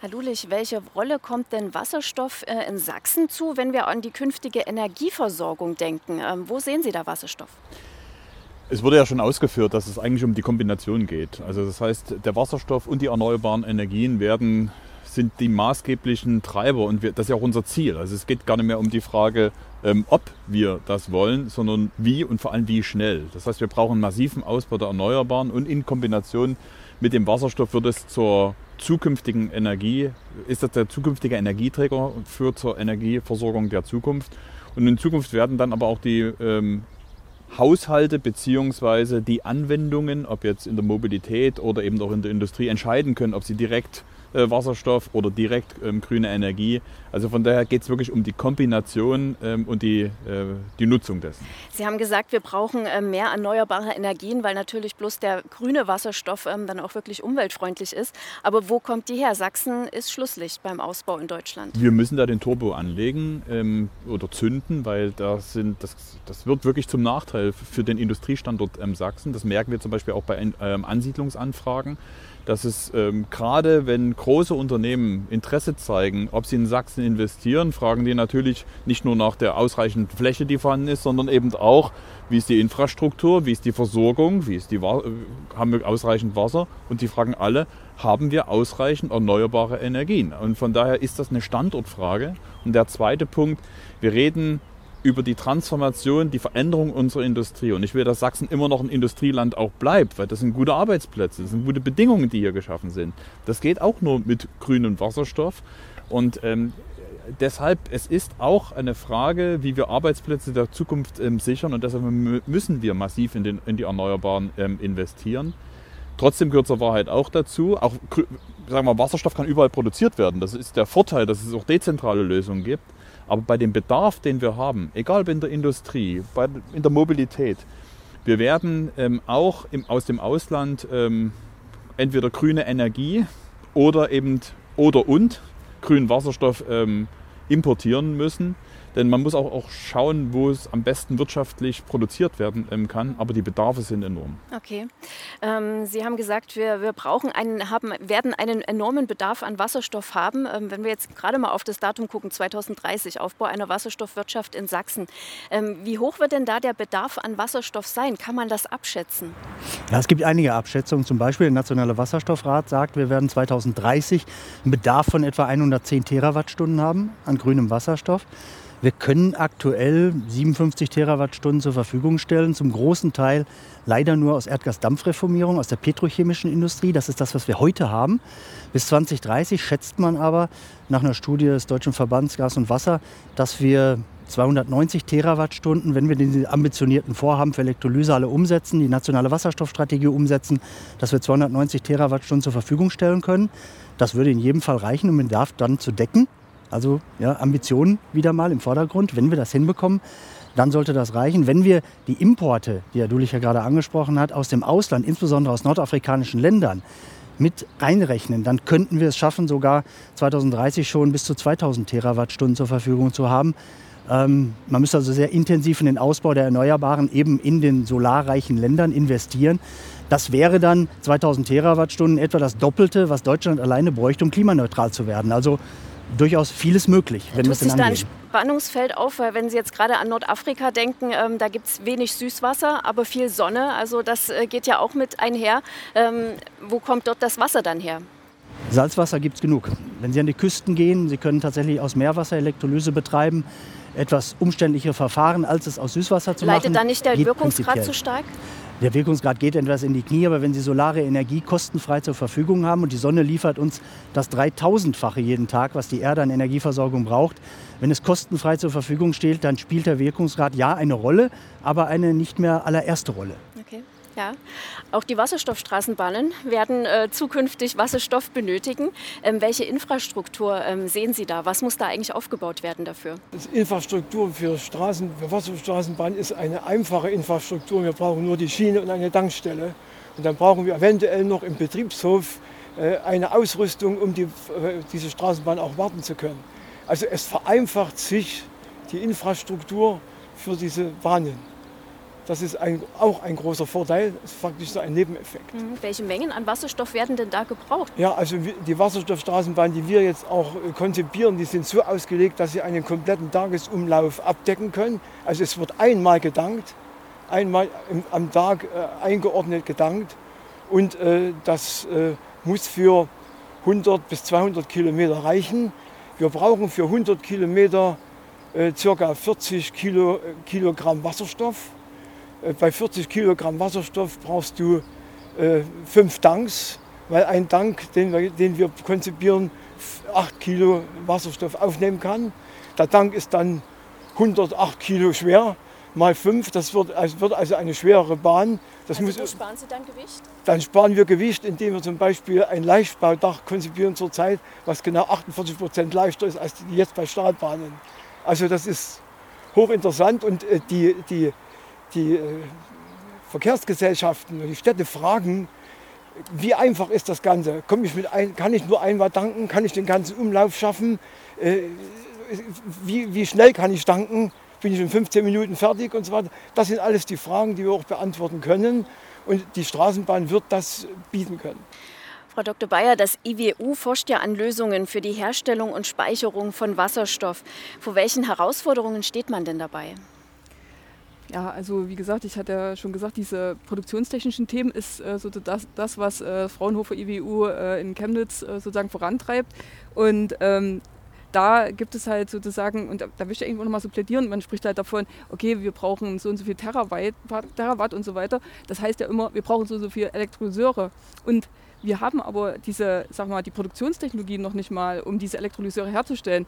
Herr Lulich, welche Rolle kommt denn Wasserstoff äh, in Sachsen zu, wenn wir an die künftige Energieversorgung denken? Ähm, wo sehen Sie da Wasserstoff? Es wurde ja schon ausgeführt, dass es eigentlich um die Kombination geht. Also das heißt, der Wasserstoff und die erneuerbaren Energien werden, sind die maßgeblichen Treiber und wir, das ist ja auch unser Ziel. Also es geht gar nicht mehr um die Frage, ähm, ob wir das wollen, sondern wie und vor allem wie schnell. Das heißt, wir brauchen massiven Ausbau der Erneuerbaren und in Kombination mit dem Wasserstoff wird es zur zukünftigen Energie, ist das der zukünftige Energieträger für zur Energieversorgung der Zukunft. Und in Zukunft werden dann aber auch die ähm, Haushalte bzw. die Anwendungen, ob jetzt in der Mobilität oder eben auch in der Industrie, entscheiden können, ob sie direkt Wasserstoff oder direkt ähm, grüne Energie. Also von daher geht es wirklich um die Kombination ähm, und die, äh, die Nutzung dessen. Sie haben gesagt, wir brauchen äh, mehr erneuerbare Energien, weil natürlich bloß der grüne Wasserstoff ähm, dann auch wirklich umweltfreundlich ist. Aber wo kommt die her? Sachsen ist Schlusslicht beim Ausbau in Deutschland. Wir müssen da den Turbo anlegen oder zünden, weil das, sind, das, das wird wirklich zum Nachteil für den Industriestandort Sachsen. Das merken wir zum Beispiel auch bei Ansiedlungsanfragen dass es ähm, gerade, wenn große Unternehmen Interesse zeigen, ob sie in Sachsen investieren, fragen die natürlich nicht nur nach der ausreichenden Fläche, die vorhanden ist, sondern eben auch, wie ist die Infrastruktur, wie ist die Versorgung, wie ist die, haben wir ausreichend Wasser und die fragen alle, haben wir ausreichend erneuerbare Energien? Und von daher ist das eine Standortfrage. Und der zweite Punkt, wir reden über die Transformation, die Veränderung unserer Industrie. Und ich will, dass Sachsen immer noch ein Industrieland auch bleibt, weil das sind gute Arbeitsplätze, das sind gute Bedingungen, die hier geschaffen sind. Das geht auch nur mit grünem Wasserstoff. Und ähm, deshalb, es ist auch eine Frage, wie wir Arbeitsplätze der Zukunft ähm, sichern. Und deshalb müssen wir massiv in, den, in die Erneuerbaren ähm, investieren. Trotzdem gehört zur Wahrheit auch dazu, auch sagen wir, Wasserstoff kann überall produziert werden. Das ist der Vorteil, dass es auch dezentrale Lösungen gibt. Aber bei dem Bedarf, den wir haben, egal ob in der Industrie, bei, in der Mobilität, wir werden ähm, auch im, aus dem Ausland ähm, entweder grüne Energie oder eben oder und grünen Wasserstoff ähm, importieren müssen. Denn man muss auch, auch schauen, wo es am besten wirtschaftlich produziert werden ähm, kann. Aber die Bedarfe sind enorm. Okay. Ähm, Sie haben gesagt, wir, wir brauchen einen, haben, werden einen enormen Bedarf an Wasserstoff haben. Ähm, wenn wir jetzt gerade mal auf das Datum gucken, 2030, Aufbau einer Wasserstoffwirtschaft in Sachsen. Ähm, wie hoch wird denn da der Bedarf an Wasserstoff sein? Kann man das abschätzen? Ja, es gibt einige Abschätzungen. Zum Beispiel der Nationale Wasserstoffrat sagt, wir werden 2030 einen Bedarf von etwa 110 Terawattstunden haben an grünem Wasserstoff. Wir können aktuell 57 Terawattstunden zur Verfügung stellen, zum großen Teil leider nur aus Erdgasdampfreformierung, aus der petrochemischen Industrie. Das ist das, was wir heute haben. Bis 2030 schätzt man aber nach einer Studie des Deutschen Verbands Gas und Wasser, dass wir 290 Terawattstunden, wenn wir diese ambitionierten Vorhaben für Elektrolyse alle umsetzen, die nationale Wasserstoffstrategie umsetzen, dass wir 290 Terawattstunden zur Verfügung stellen können. Das würde in jedem Fall reichen, um den Bedarf dann zu decken. Also ja, Ambitionen wieder mal im Vordergrund. Wenn wir das hinbekommen, dann sollte das reichen. Wenn wir die Importe, die Herr Dulich ja gerade angesprochen hat, aus dem Ausland, insbesondere aus nordafrikanischen Ländern, mit reinrechnen, dann könnten wir es schaffen, sogar 2030 schon bis zu 2000 Terawattstunden zur Verfügung zu haben. Ähm, man müsste also sehr intensiv in den Ausbau der Erneuerbaren eben in den solarreichen Ländern investieren. Das wäre dann 2000 Terawattstunden etwa das Doppelte, was Deutschland alleine bräuchte, um klimaneutral zu werden. Also durchaus vieles möglich, wenn denn angehen. da ein Spannungsfeld auf, weil wenn Sie jetzt gerade an Nordafrika denken, ähm, da gibt es wenig Süßwasser, aber viel Sonne. Also das äh, geht ja auch mit einher. Ähm, wo kommt dort das Wasser dann her? Salzwasser gibt es genug. Wenn Sie an die Küsten gehen, Sie können tatsächlich aus Meerwasser Elektrolyse betreiben. Etwas umständliche Verfahren, als es aus Süßwasser zu Leitet machen. Leitet da nicht der Wirkungsgrad zu stark? Der Wirkungsgrad geht etwas in die Knie, aber wenn Sie solare Energie kostenfrei zur Verfügung haben und die Sonne liefert uns das 3000-fache jeden Tag, was die Erde an Energieversorgung braucht, wenn es kostenfrei zur Verfügung steht, dann spielt der Wirkungsgrad ja eine Rolle, aber eine nicht mehr allererste Rolle. Ja, auch die Wasserstoffstraßenbahnen werden äh, zukünftig Wasserstoff benötigen. Ähm, welche Infrastruktur ähm, sehen Sie da? Was muss da eigentlich aufgebaut werden dafür? Die Infrastruktur für, Straßen, für Wasserstoffstraßenbahnen ist eine einfache Infrastruktur. Wir brauchen nur die Schiene und eine Tankstelle. Und dann brauchen wir eventuell noch im Betriebshof äh, eine Ausrüstung, um die, äh, diese Straßenbahn auch warten zu können. Also es vereinfacht sich die Infrastruktur für diese Bahnen. Das ist ein, auch ein großer Vorteil, das ist faktisch so ein Nebeneffekt. Mhm. Welche Mengen an Wasserstoff werden denn da gebraucht? Ja, also die Wasserstoffstraßenbahnen, die wir jetzt auch äh, konzipieren, die sind so ausgelegt, dass sie einen kompletten Tagesumlauf abdecken können. Also es wird einmal gedankt, einmal am Tag äh, eingeordnet gedankt und äh, das äh, muss für 100 bis 200 Kilometer reichen. Wir brauchen für 100 Kilometer äh, ca. 40 Kilo, äh, Kilogramm Wasserstoff. Äh, bei 40 Kilogramm Wasserstoff brauchst du äh, fünf Tanks, weil ein Tank, den wir, den wir konzipieren, 8 Kilo Wasserstoff aufnehmen kann. Der Tank ist dann 108 Kilo schwer. mal 5, das wird, also wird also eine schwerere Bahn. Das also muss, wo sparen Sie dann Gewicht? Dann sparen wir Gewicht, indem wir zum Beispiel ein Leichtbaudach konzipieren zurzeit, was genau 48 Prozent leichter ist als die jetzt bei Stahlbahnen. Also das ist hochinteressant und äh, die, die, die äh, Verkehrsgesellschaften und die Städte fragen, wie einfach ist das Ganze? Komm ich mit ein, kann ich nur einmal tanken? Kann ich den ganzen Umlauf schaffen? Äh, wie, wie schnell kann ich tanken? Bin ich in 15 Minuten fertig und so weiter? Das sind alles die Fragen, die wir auch beantworten können. Und die Straßenbahn wird das bieten können. Frau Dr. Bayer, das IWU forscht ja an Lösungen für die Herstellung und Speicherung von Wasserstoff. Vor welchen Herausforderungen steht man denn dabei? Ja, also wie gesagt, ich hatte ja schon gesagt, diese produktionstechnischen Themen ist äh, so das, das, was äh, Fraunhofer IWU äh, in Chemnitz äh, sozusagen vorantreibt. Und ähm, da gibt es halt sozusagen, und da, da will ich irgendwo nochmal so plädieren, man spricht halt davon, okay, wir brauchen so und so viel Terawatt, Terawatt und so weiter. Das heißt ja immer, wir brauchen so und so viel Elektrolyseure. Und wir haben aber diese, sag mal, die Produktionstechnologien noch nicht mal, um diese Elektrolyseure herzustellen.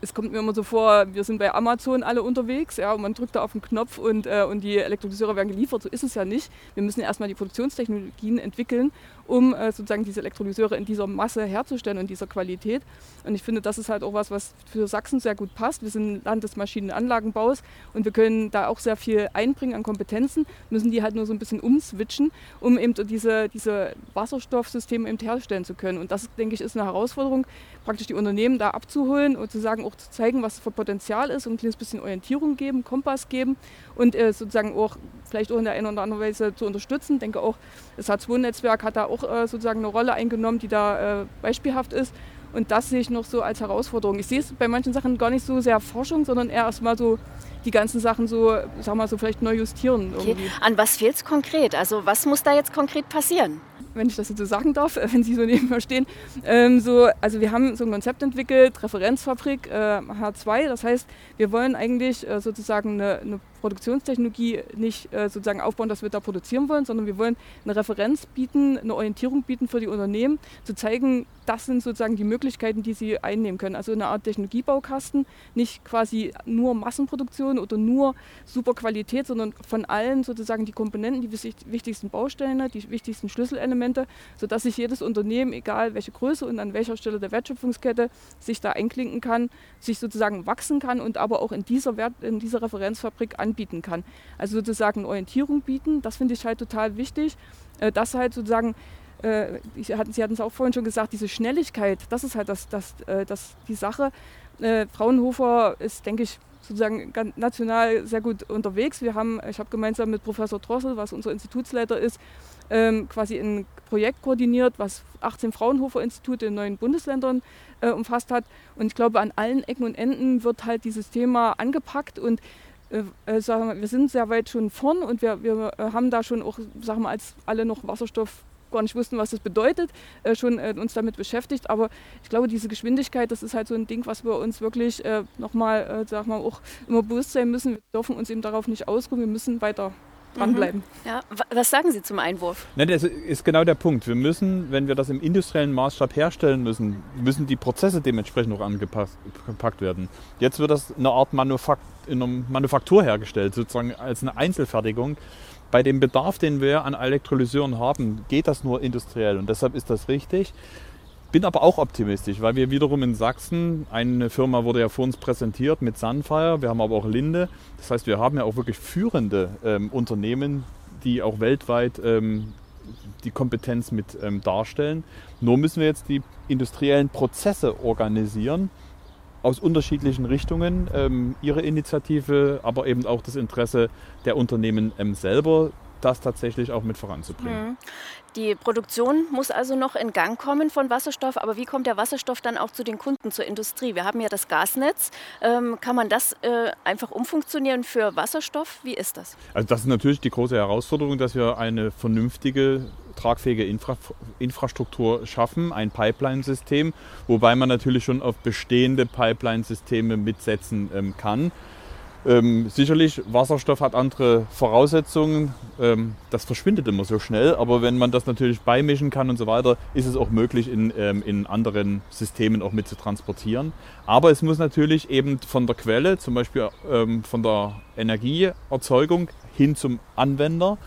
Es kommt mir immer so vor, wir sind bei Amazon alle unterwegs, ja, und man drückt da auf den Knopf und, äh, und die Elektrolyseure werden geliefert. So ist es ja nicht. Wir müssen ja erstmal die Produktionstechnologien entwickeln, um äh, sozusagen diese Elektrolyseure in dieser Masse herzustellen und dieser Qualität. Und ich finde, das ist halt auch was, was für Sachsen sehr gut passt. Wir sind Land des Maschinenanlagenbaus und wir können da auch sehr viel einbringen an Kompetenzen, müssen die halt nur so ein bisschen umswitchen, um eben diese, diese Wasserstoffsysteme eben herstellen zu können. Und das, denke ich, ist eine Herausforderung, praktisch die Unternehmen da abzuholen und zu sagen, auch zu zeigen, was für Potenzial ist und ein kleines bisschen Orientierung geben, Kompass geben und äh, sozusagen auch vielleicht auch in der einen oder anderen Weise zu unterstützen. Ich denke auch, das H2-Netzwerk hat da auch äh, sozusagen eine Rolle eingenommen, die da äh, beispielhaft ist. Und das sehe ich noch so als Herausforderung. Ich sehe es bei manchen Sachen gar nicht so sehr Forschung, sondern eher erstmal so die ganzen Sachen so, sag mal so vielleicht neu justieren. Okay. An was fehlt es konkret? Also was muss da jetzt konkret passieren? wenn ich das jetzt so sagen darf, wenn Sie so neben mir stehen. Ähm, so, also wir haben so ein Konzept entwickelt, Referenzfabrik äh, H2. Das heißt, wir wollen eigentlich äh, sozusagen eine, eine, Produktionstechnologie nicht äh, sozusagen aufbauen, dass wir da produzieren wollen, sondern wir wollen eine Referenz bieten, eine Orientierung bieten für die Unternehmen, zu zeigen, das sind sozusagen die Möglichkeiten, die sie einnehmen können. Also eine Art Technologiebaukasten, nicht quasi nur Massenproduktion oder nur super Qualität, sondern von allen sozusagen die Komponenten, die wichtigsten Bausteine, die wichtigsten Schlüsselelemente, sodass sich jedes Unternehmen, egal welche Größe und an welcher Stelle der Wertschöpfungskette, sich da einklinken kann, sich sozusagen wachsen kann und aber auch in dieser, Wert, in dieser Referenzfabrik anbieten kann. Also sozusagen Orientierung bieten, das finde ich halt total wichtig, äh, dass halt sozusagen äh, Sie hatten es auch vorhin schon gesagt, diese Schnelligkeit, das ist halt das, das, äh, das, die Sache. Fraunhofer ist, denke ich, sozusagen national sehr gut unterwegs. Wir haben, ich habe gemeinsam mit Professor Drossel, was unser Institutsleiter ist, ähm, quasi ein Projekt koordiniert, was 18 Fraunhofer-Institute in neun Bundesländern äh, umfasst hat. Und ich glaube, an allen Ecken und Enden wird halt dieses Thema angepackt und äh, äh sagen wir, wir sind sehr weit schon vorn und wir, wir haben da schon auch, sagen wir, als alle noch Wasserstoff gar nicht wussten, was das bedeutet, äh, schon äh, uns damit beschäftigt. Aber ich glaube, diese Geschwindigkeit, das ist halt so ein Ding, was wir uns wirklich äh, nochmal, äh, sag mal, auch immer bewusst sein müssen. Wir dürfen uns eben darauf nicht ausruhen, wir müssen weiter dranbleiben. Mhm. Ja. Was sagen Sie zum Einwurf? Ne, das ist genau der Punkt. Wir müssen, wenn wir das im industriellen Maßstab herstellen müssen, müssen die Prozesse dementsprechend noch angepackt werden. Jetzt wird das eine Art Manufakt in einer Manufaktur hergestellt, sozusagen als eine Einzelfertigung bei dem Bedarf, den wir an Elektrolyseuren haben, geht das nur industriell und deshalb ist das richtig. Bin aber auch optimistisch, weil wir wiederum in Sachsen, eine Firma wurde ja vor uns präsentiert mit Sunfire, wir haben aber auch Linde. Das heißt, wir haben ja auch wirklich führende ähm, Unternehmen, die auch weltweit ähm, die Kompetenz mit ähm, darstellen. Nur müssen wir jetzt die industriellen Prozesse organisieren aus unterschiedlichen Richtungen ähm, ihre Initiative, aber eben auch das Interesse der Unternehmen ähm, selber, das tatsächlich auch mit voranzubringen. Die Produktion muss also noch in Gang kommen von Wasserstoff, aber wie kommt der Wasserstoff dann auch zu den Kunden, zur Industrie? Wir haben ja das Gasnetz. Ähm, kann man das äh, einfach umfunktionieren für Wasserstoff? Wie ist das? Also das ist natürlich die große Herausforderung, dass wir eine vernünftige tragfähige Infra Infrastruktur schaffen, ein Pipeline-System, wobei man natürlich schon auf bestehende Pipeline-Systeme mitsetzen ähm, kann. Ähm, sicherlich, Wasserstoff hat andere Voraussetzungen. Ähm, das verschwindet immer so schnell. Aber wenn man das natürlich beimischen kann und so weiter, ist es auch möglich, in, ähm, in anderen Systemen auch mit zu transportieren. Aber es muss natürlich eben von der Quelle, zum Beispiel ähm, von der Energieerzeugung hin zum Anwender.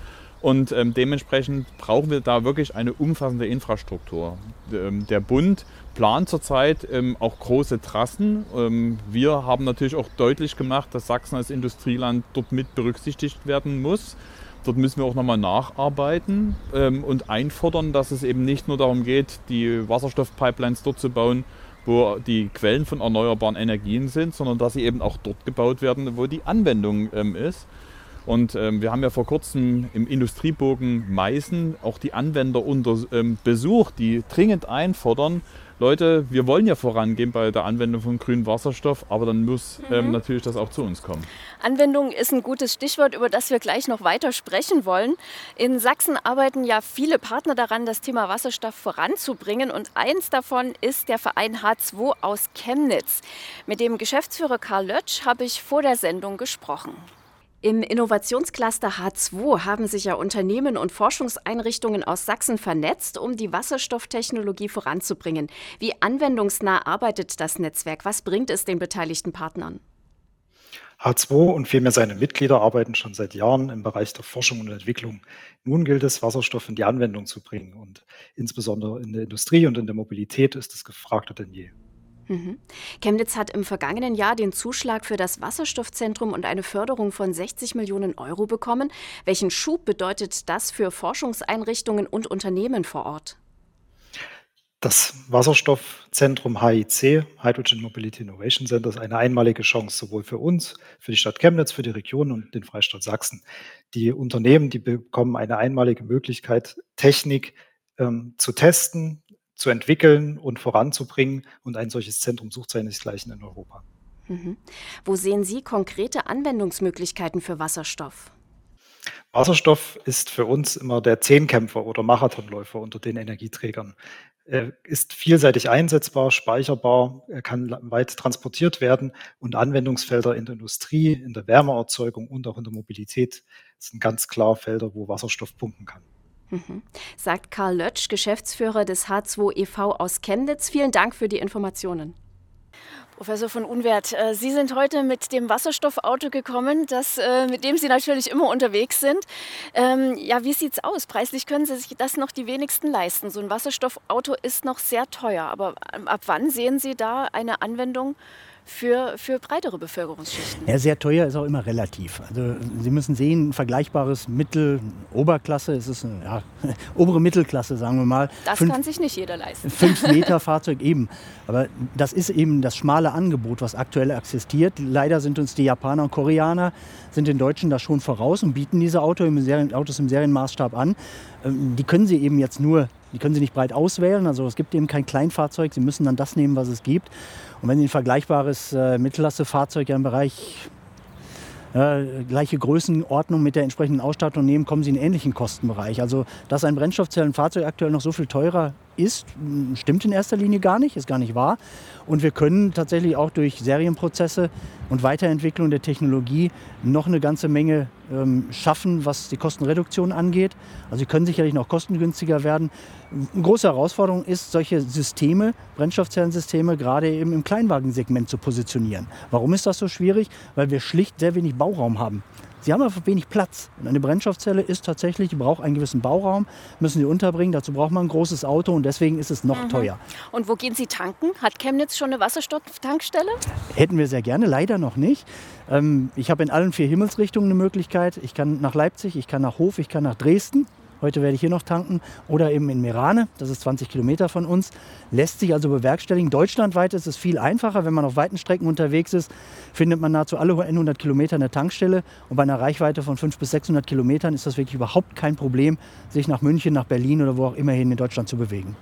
Und ähm, dementsprechend brauchen wir da wirklich eine umfassende Infrastruktur. Ähm, der Bund plant zurzeit ähm, auch große Trassen. Ähm, wir haben natürlich auch deutlich gemacht, dass Sachsen als Industrieland dort mit berücksichtigt werden muss. Dort müssen wir auch nochmal nacharbeiten ähm, und einfordern, dass es eben nicht nur darum geht, die Wasserstoffpipelines dort zu bauen, wo die Quellen von erneuerbaren Energien sind, sondern dass sie eben auch dort gebaut werden, wo die Anwendung ähm, ist. Und ähm, wir haben ja vor kurzem im Industriebogen Meißen auch die Anwender unter, ähm, besucht, die dringend einfordern, Leute, wir wollen ja vorangehen bei der Anwendung von grünem Wasserstoff, aber dann muss ähm, mhm. natürlich das auch zu uns kommen. Anwendung ist ein gutes Stichwort, über das wir gleich noch weiter sprechen wollen. In Sachsen arbeiten ja viele Partner daran, das Thema Wasserstoff voranzubringen. Und eins davon ist der Verein H2 aus Chemnitz. Mit dem Geschäftsführer Karl Lötsch habe ich vor der Sendung gesprochen. Im Innovationscluster H2 haben sich ja Unternehmen und Forschungseinrichtungen aus Sachsen vernetzt, um die Wasserstofftechnologie voranzubringen. Wie anwendungsnah arbeitet das Netzwerk? Was bringt es den beteiligten Partnern? H2 und vielmehr seine Mitglieder arbeiten schon seit Jahren im Bereich der Forschung und Entwicklung. Nun gilt es, Wasserstoff in die Anwendung zu bringen. Und insbesondere in der Industrie und in der Mobilität ist es gefragter denn je. Mhm. Chemnitz hat im vergangenen Jahr den Zuschlag für das Wasserstoffzentrum und eine Förderung von 60 Millionen Euro bekommen. Welchen Schub bedeutet das für Forschungseinrichtungen und Unternehmen vor Ort? Das Wasserstoffzentrum HIC, Hydrogen Mobility Innovation Center, ist eine einmalige Chance, sowohl für uns, für die Stadt Chemnitz, für die Region und den Freistaat Sachsen. Die Unternehmen, die bekommen eine einmalige Möglichkeit, Technik ähm, zu testen, zu entwickeln und voranzubringen. Und ein solches Zentrum sucht seinesgleichen in Europa. Mhm. Wo sehen Sie konkrete Anwendungsmöglichkeiten für Wasserstoff? Wasserstoff ist für uns immer der Zehnkämpfer oder Marathonläufer unter den Energieträgern. Er ist vielseitig einsetzbar, speicherbar, er kann weit transportiert werden und Anwendungsfelder in der Industrie, in der Wärmeerzeugung und auch in der Mobilität sind ganz klar Felder, wo Wasserstoff pumpen kann. Mhm. Sagt Karl Lötsch, Geschäftsführer des H2 e.V. aus Chemnitz. Vielen Dank für die Informationen. Professor von Unwert, äh, Sie sind heute mit dem Wasserstoffauto gekommen, das, äh, mit dem Sie natürlich immer unterwegs sind. Ähm, ja, wie sieht es aus? Preislich können Sie sich das noch die wenigsten leisten. So ein Wasserstoffauto ist noch sehr teuer. Aber ähm, ab wann sehen Sie da eine Anwendung für, für breitere Bevölkerungsschichten. Ja, sehr teuer ist auch immer relativ. Also Sie müssen sehen, ein vergleichbares Mittel, Oberklasse, es ist eine ja, obere Mittelklasse, sagen wir mal. Das fünf, kann sich nicht jeder leisten. Fünf Meter Fahrzeug eben. Aber das ist eben das schmale Angebot, was aktuell existiert. Leider sind uns die Japaner und Koreaner, sind den Deutschen da schon voraus und bieten diese Auto im Serien, Autos im Serienmaßstab an. Ähm, die können sie eben jetzt nur, die können sie nicht breit auswählen. Also es gibt eben kein Kleinfahrzeug. Sie müssen dann das nehmen, was es gibt. Und wenn Sie ein vergleichbares äh, Mittellassefahrzeug ja im Bereich äh, gleiche Größenordnung mit der entsprechenden Ausstattung nehmen, kommen Sie in einen ähnlichen Kostenbereich. Also, dass ein Brennstoffzellenfahrzeug aktuell noch so viel teurer ist, stimmt in erster Linie gar nicht, ist gar nicht wahr. Und wir können tatsächlich auch durch Serienprozesse und Weiterentwicklung der Technologie noch eine ganze Menge ähm, schaffen, was die Kostenreduktion angeht. Also sie können sicherlich noch kostengünstiger werden. Eine große Herausforderung ist, solche Systeme, Brennstoffzellensysteme, gerade eben im Kleinwagensegment zu positionieren. Warum ist das so schwierig? Weil wir schlicht sehr wenig Bauraum haben. Sie haben einfach wenig Platz. Und eine Brennstoffzelle ist tatsächlich, die braucht einen gewissen Bauraum, müssen Sie unterbringen. Dazu braucht man ein großes Auto und deswegen ist es noch mhm. teuer. Und wo gehen Sie tanken? Hat Chemnitz schon eine Wasserstofftankstelle? Hätten wir sehr gerne, leider noch nicht. Ähm, ich habe in allen vier Himmelsrichtungen eine Möglichkeit. Ich kann nach Leipzig, ich kann nach Hof, ich kann nach Dresden. Heute werde ich hier noch tanken. Oder eben in Merane, das ist 20 Kilometer von uns. Lässt sich also bewerkstelligen. Deutschlandweit ist es viel einfacher. Wenn man auf weiten Strecken unterwegs ist, findet man nahezu alle 100 Kilometer eine Tankstelle. Und bei einer Reichweite von 500 bis 600 Kilometern ist das wirklich überhaupt kein Problem, sich nach München, nach Berlin oder wo auch immer hin in Deutschland zu bewegen.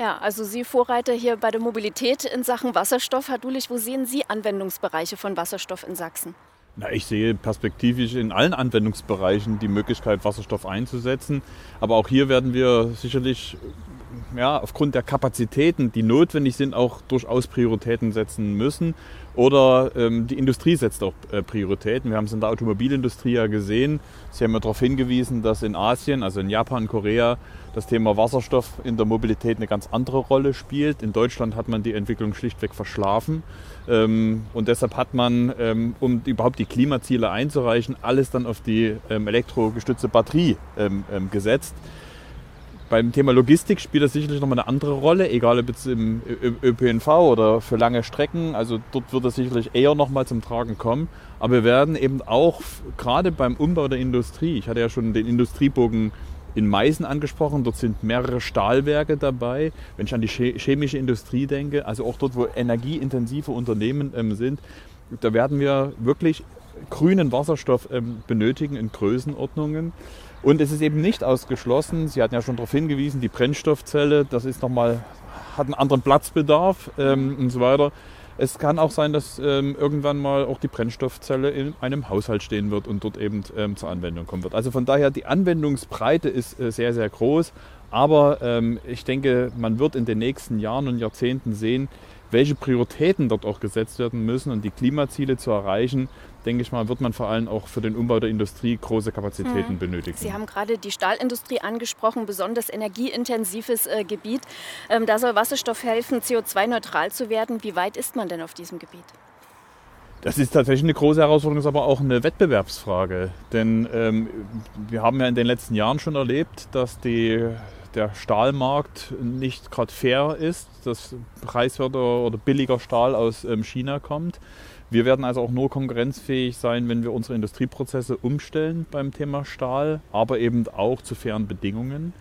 Ja, also Sie Vorreiter hier bei der Mobilität in Sachen Wasserstoff. Herr Dulich, wo sehen Sie Anwendungsbereiche von Wasserstoff in Sachsen? Na, ich sehe perspektivisch in allen Anwendungsbereichen die Möglichkeit, Wasserstoff einzusetzen. Aber auch hier werden wir sicherlich ja, aufgrund der Kapazitäten, die notwendig sind, auch durchaus Prioritäten setzen müssen. Oder ähm, die Industrie setzt auch äh, Prioritäten. Wir haben es in der Automobilindustrie ja gesehen. Sie haben ja darauf hingewiesen, dass in Asien, also in Japan, Korea, das Thema Wasserstoff in der Mobilität eine ganz andere Rolle spielt. In Deutschland hat man die Entwicklung schlichtweg verschlafen. Ähm, und deshalb hat man, ähm, um überhaupt die Klimaziele einzureichen, alles dann auf die ähm, elektrogestützte Batterie ähm, ähm, gesetzt. Beim Thema Logistik spielt das sicherlich nochmal eine andere Rolle, egal ob jetzt im ÖPNV oder für lange Strecken. Also dort wird es sicherlich eher nochmal zum Tragen kommen. Aber wir werden eben auch gerade beim Umbau der Industrie, ich hatte ja schon den Industriebogen in Meißen angesprochen, dort sind mehrere Stahlwerke dabei. Wenn ich an die chemische Industrie denke, also auch dort, wo energieintensive Unternehmen ähm, sind, da werden wir wirklich grünen Wasserstoff ähm, benötigen in Größenordnungen. Und es ist eben nicht ausgeschlossen, Sie hatten ja schon darauf hingewiesen, die Brennstoffzelle, das ist nochmal, hat einen anderen Platzbedarf ähm, und so weiter. Es kann auch sein, dass ähm, irgendwann mal auch die Brennstoffzelle in einem Haushalt stehen wird und dort eben ähm, zur Anwendung kommen wird. Also von daher, die Anwendungsbreite ist äh, sehr, sehr groß. Aber ähm, ich denke, man wird in den nächsten Jahren und Jahrzehnten sehen, welche Prioritäten dort auch gesetzt werden müssen und die Klimaziele zu erreichen, denke ich mal, wird man vor allem auch für den Umbau der Industrie große Kapazitäten mhm. benötigen. Sie haben gerade die Stahlindustrie angesprochen, besonders energieintensives äh, Gebiet. Ähm, da soll Wasserstoff helfen, CO2-neutral zu werden. Wie weit ist man denn auf diesem Gebiet? Das ist tatsächlich eine große Herausforderung, ist aber auch eine Wettbewerbsfrage. Denn ähm, wir haben ja in den letzten Jahren schon erlebt, dass die, der Stahlmarkt nicht gerade fair ist, dass preiswerter oder billiger Stahl aus ähm, China kommt. Wir werden also auch nur konkurrenzfähig sein, wenn wir unsere Industrieprozesse umstellen beim Thema Stahl, aber eben auch zu fairen Bedingungen.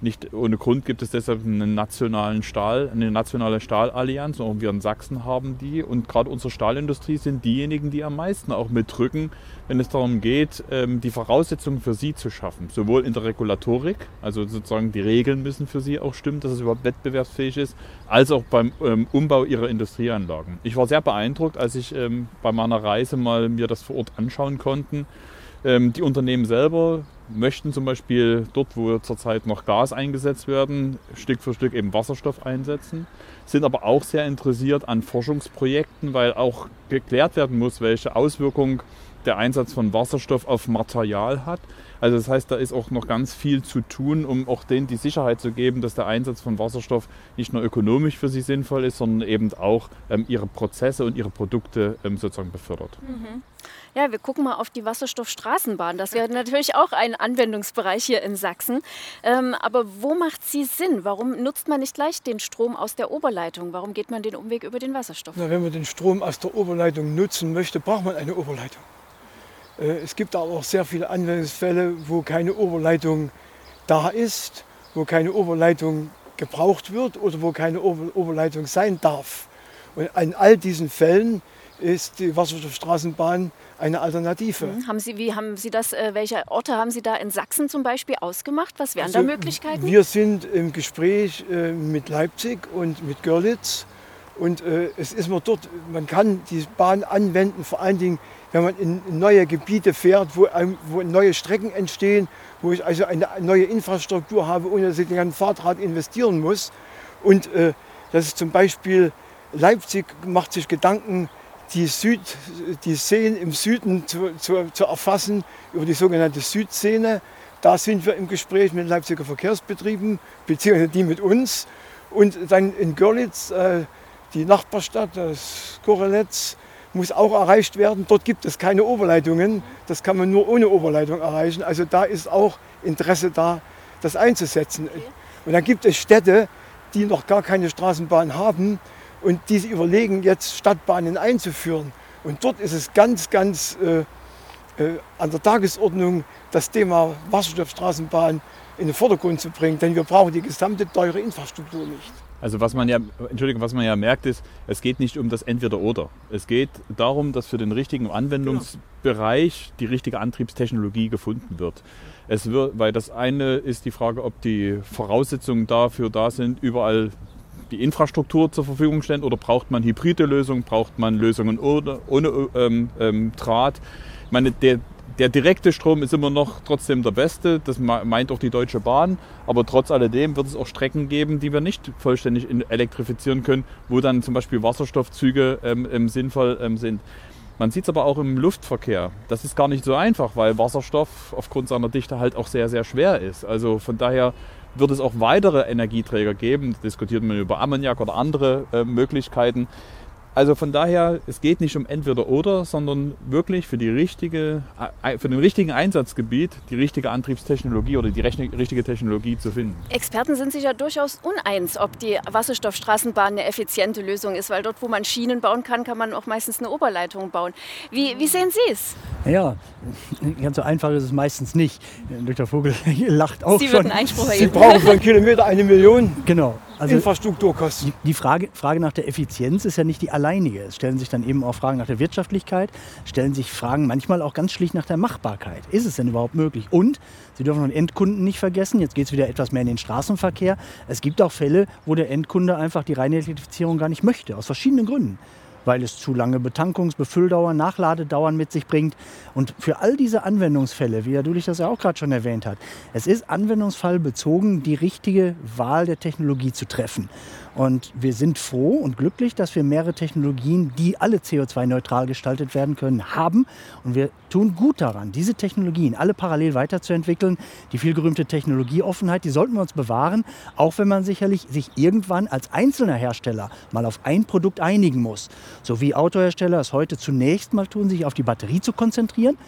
Nicht ohne Grund gibt es deshalb einen nationalen Stahl, eine nationale Stahlallianz. Auch wir in Sachsen haben die. Und gerade unsere Stahlindustrie sind diejenigen, die am meisten auch mitdrücken, wenn es darum geht, ähm, die Voraussetzungen für sie zu schaffen. Sowohl in der Regulatorik, also sozusagen die Regeln müssen für sie auch stimmen, dass es überhaupt wettbewerbsfähig ist, als auch beim ähm, Umbau ihrer Industrieanlagen. Ich war sehr beeindruckt, als ich ähm, bei meiner Reise mal mir das vor Ort anschauen konnte ähm, die Unternehmen selber möchten zum Beispiel dort, wo zurzeit noch Gas eingesetzt werden, Stück für Stück eben Wasserstoff einsetzen, sind aber auch sehr interessiert an Forschungsprojekten, weil auch geklärt werden muss, welche Auswirkungen der Einsatz von Wasserstoff auf Material hat. Also das heißt, da ist auch noch ganz viel zu tun, um auch denen die Sicherheit zu geben, dass der Einsatz von Wasserstoff nicht nur ökonomisch für sie sinnvoll ist, sondern eben auch ähm, ihre Prozesse und ihre Produkte ähm, sozusagen befördert. Mhm. Ja, wir gucken mal auf die Wasserstoffstraßenbahn. Das wäre natürlich auch ein Anwendungsbereich hier in Sachsen. Ähm, aber wo macht sie Sinn? Warum nutzt man nicht gleich den Strom aus der Oberleitung? Warum geht man den Umweg über den Wasserstoff? Na, wenn man den Strom aus der Oberleitung nutzen möchte, braucht man eine Oberleitung. Äh, es gibt aber auch sehr viele Anwendungsfälle, wo keine Oberleitung da ist, wo keine Oberleitung gebraucht wird oder wo keine Oberleitung sein darf. Und in all diesen Fällen ist die Wasserstoffstraßenbahn eine Alternative. Mhm. Haben Sie, wie haben Sie das, äh, welche Orte haben Sie da in Sachsen zum Beispiel ausgemacht? Was wären also, da Möglichkeiten? Wir sind im Gespräch äh, mit Leipzig und mit Görlitz. Und äh, es ist man dort, man kann die Bahn anwenden, vor allen Dingen wenn man in neue Gebiete fährt, wo, wo neue Strecken entstehen, wo ich also eine neue Infrastruktur habe, ohne dass ich den ganzen Fahrrad investieren muss. Und äh, das ist zum Beispiel, Leipzig macht sich Gedanken, die, Süd, die Seen im Süden zu, zu, zu erfassen über die sogenannte Südszene. Da sind wir im Gespräch mit Leipziger Verkehrsbetrieben, beziehungsweise die mit uns. Und dann in Görlitz, äh, die Nachbarstadt, das Koreletz, muss auch erreicht werden. Dort gibt es keine Oberleitungen. Das kann man nur ohne Oberleitung erreichen. Also da ist auch Interesse da, das einzusetzen. Und dann gibt es Städte, die noch gar keine Straßenbahn haben und die überlegen, jetzt Stadtbahnen einzuführen. Und dort ist es ganz, ganz äh, äh, an der Tagesordnung, das Thema Wasserstoffstraßenbahn in den Vordergrund zu bringen. Denn wir brauchen die gesamte teure Infrastruktur nicht. Also was man ja, Entschuldigung, was man ja merkt ist, es geht nicht um das Entweder-Oder. Es geht darum, dass für den richtigen Anwendungsbereich die richtige Antriebstechnologie gefunden wird. Es wird, weil das eine ist die Frage, ob die Voraussetzungen dafür da sind, überall die Infrastruktur zur Verfügung stellen oder braucht man hybride Lösungen, braucht man Lösungen ohne, ohne ähm, ähm, Draht. Ich meine, der, der direkte Strom ist immer noch trotzdem der beste, das meint auch die Deutsche Bahn, aber trotz alledem wird es auch Strecken geben, die wir nicht vollständig elektrifizieren können, wo dann zum Beispiel Wasserstoffzüge ähm, sinnvoll ähm, sind. Man sieht es aber auch im Luftverkehr. Das ist gar nicht so einfach, weil Wasserstoff aufgrund seiner Dichte halt auch sehr, sehr schwer ist. Also von daher wird es auch weitere Energieträger geben. Diskutiert man über Ammoniak oder andere äh, Möglichkeiten. Also von daher, es geht nicht um entweder oder, sondern wirklich für, die richtige, äh, für den richtigen Einsatzgebiet die richtige Antriebstechnologie oder die richtige Technologie zu finden. Experten sind sich ja durchaus uneins, ob die Wasserstoffstraßenbahn eine effiziente Lösung ist, weil dort, wo man Schienen bauen kann, kann man auch meistens eine Oberleitung bauen. Wie, wie sehen Sie es? Ja, ganz so einfach ist es meistens nicht. Dr. Vogel lacht auch Sie schon. Einspruch Sie brauchen für einen Kilometer eine Million. Genau. Also Infrastrukturkosten. Die Frage, Frage nach der Effizienz ist ja nicht die alleinige. Es stellen sich dann eben auch Fragen nach der Wirtschaftlichkeit, stellen sich Fragen manchmal auch ganz schlicht nach der Machbarkeit. Ist es denn überhaupt möglich? Und Sie dürfen den Endkunden nicht vergessen. Jetzt geht es wieder etwas mehr in den Straßenverkehr. Es gibt auch Fälle, wo der Endkunde einfach die reine Elektrifizierung gar nicht möchte, aus verschiedenen Gründen weil es zu lange Betankungs-, Befülldauern, Nachladedauern mit sich bringt. Und für all diese Anwendungsfälle, wie Herr Dulich das ja auch gerade schon erwähnt hat, es ist anwendungsfallbezogen die richtige Wahl der Technologie zu treffen. Und wir sind froh und glücklich, dass wir mehrere Technologien, die alle CO2-neutral gestaltet werden können, haben. Und wir tun gut daran, diese Technologien alle parallel weiterzuentwickeln. Die vielgerühmte Technologieoffenheit, die sollten wir uns bewahren, auch wenn man sicherlich sich irgendwann als einzelner Hersteller mal auf ein Produkt einigen muss. So wie Autohersteller es heute zunächst mal tun, sich auf die Batterie zu konzentrieren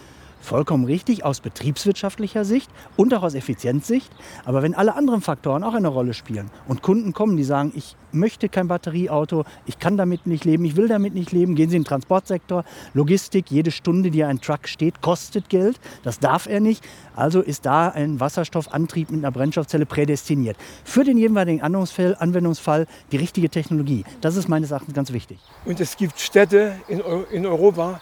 Vollkommen richtig aus betriebswirtschaftlicher Sicht und auch aus Effizienzsicht. Aber wenn alle anderen Faktoren auch eine Rolle spielen und Kunden kommen, die sagen, ich möchte kein Batterieauto, ich kann damit nicht leben, ich will damit nicht leben, gehen Sie in den Transportsektor, Logistik, jede Stunde, die ein Truck steht, kostet Geld. Das darf er nicht. Also ist da ein Wasserstoffantrieb mit einer Brennstoffzelle prädestiniert. Für den jeweiligen Anwendungsfall, die richtige Technologie. Das ist meines Erachtens ganz wichtig. Und es gibt Städte in Europa,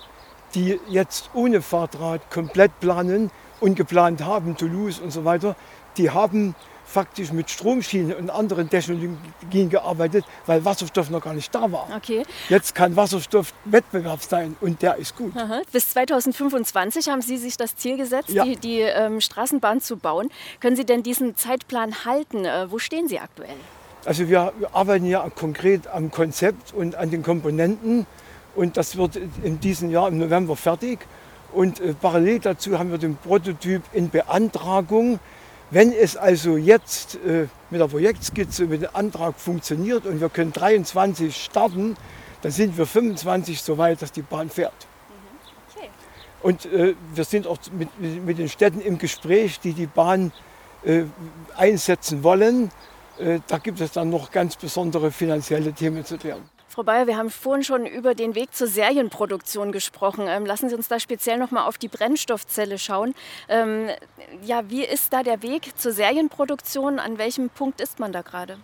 die jetzt ohne Fahrrad komplett planen und geplant haben, Toulouse und so weiter, die haben faktisch mit Stromschienen und anderen Technologien gearbeitet, weil Wasserstoff noch gar nicht da war. Okay. Jetzt kann Wasserstoff Wettbewerb sein und der ist gut. Aha. Bis 2025 haben Sie sich das Ziel gesetzt, Ja. die, die ähm, Straßenbahn zu bauen. Können Sie denn diesen Zeitplan halten? Äh, wo stehen Sie aktuell? Also wir, wir arbeiten ja konkret am Konzept und an den Komponenten und das wird in diesem Jahr im November fertig. Und äh, parallel dazu haben wir den Prototyp in Beantragung. Wenn es also jetzt äh, mit der Projektskizze, mit dem Antrag funktioniert und wir können 23 starten, dann sind wir 25 so weit, dass die Bahn fährt. Und äh, wir sind auch mit, mit, mit den Städten im Gespräch, die die Bahn äh, einsetzen wollen. Äh, da gibt es dann noch ganz besondere finanzielle Themen zu klären. Frau Bayer, wir haben vorhin schon über den Weg zur Serienproduktion gesprochen. Ähm, lassen Sie uns da speziell noch mal auf die Brennstoffzelle schauen. Ähm, ja, wie ist da der Weg zur Serienproduktion? An welchem Punkt ist man da gerade?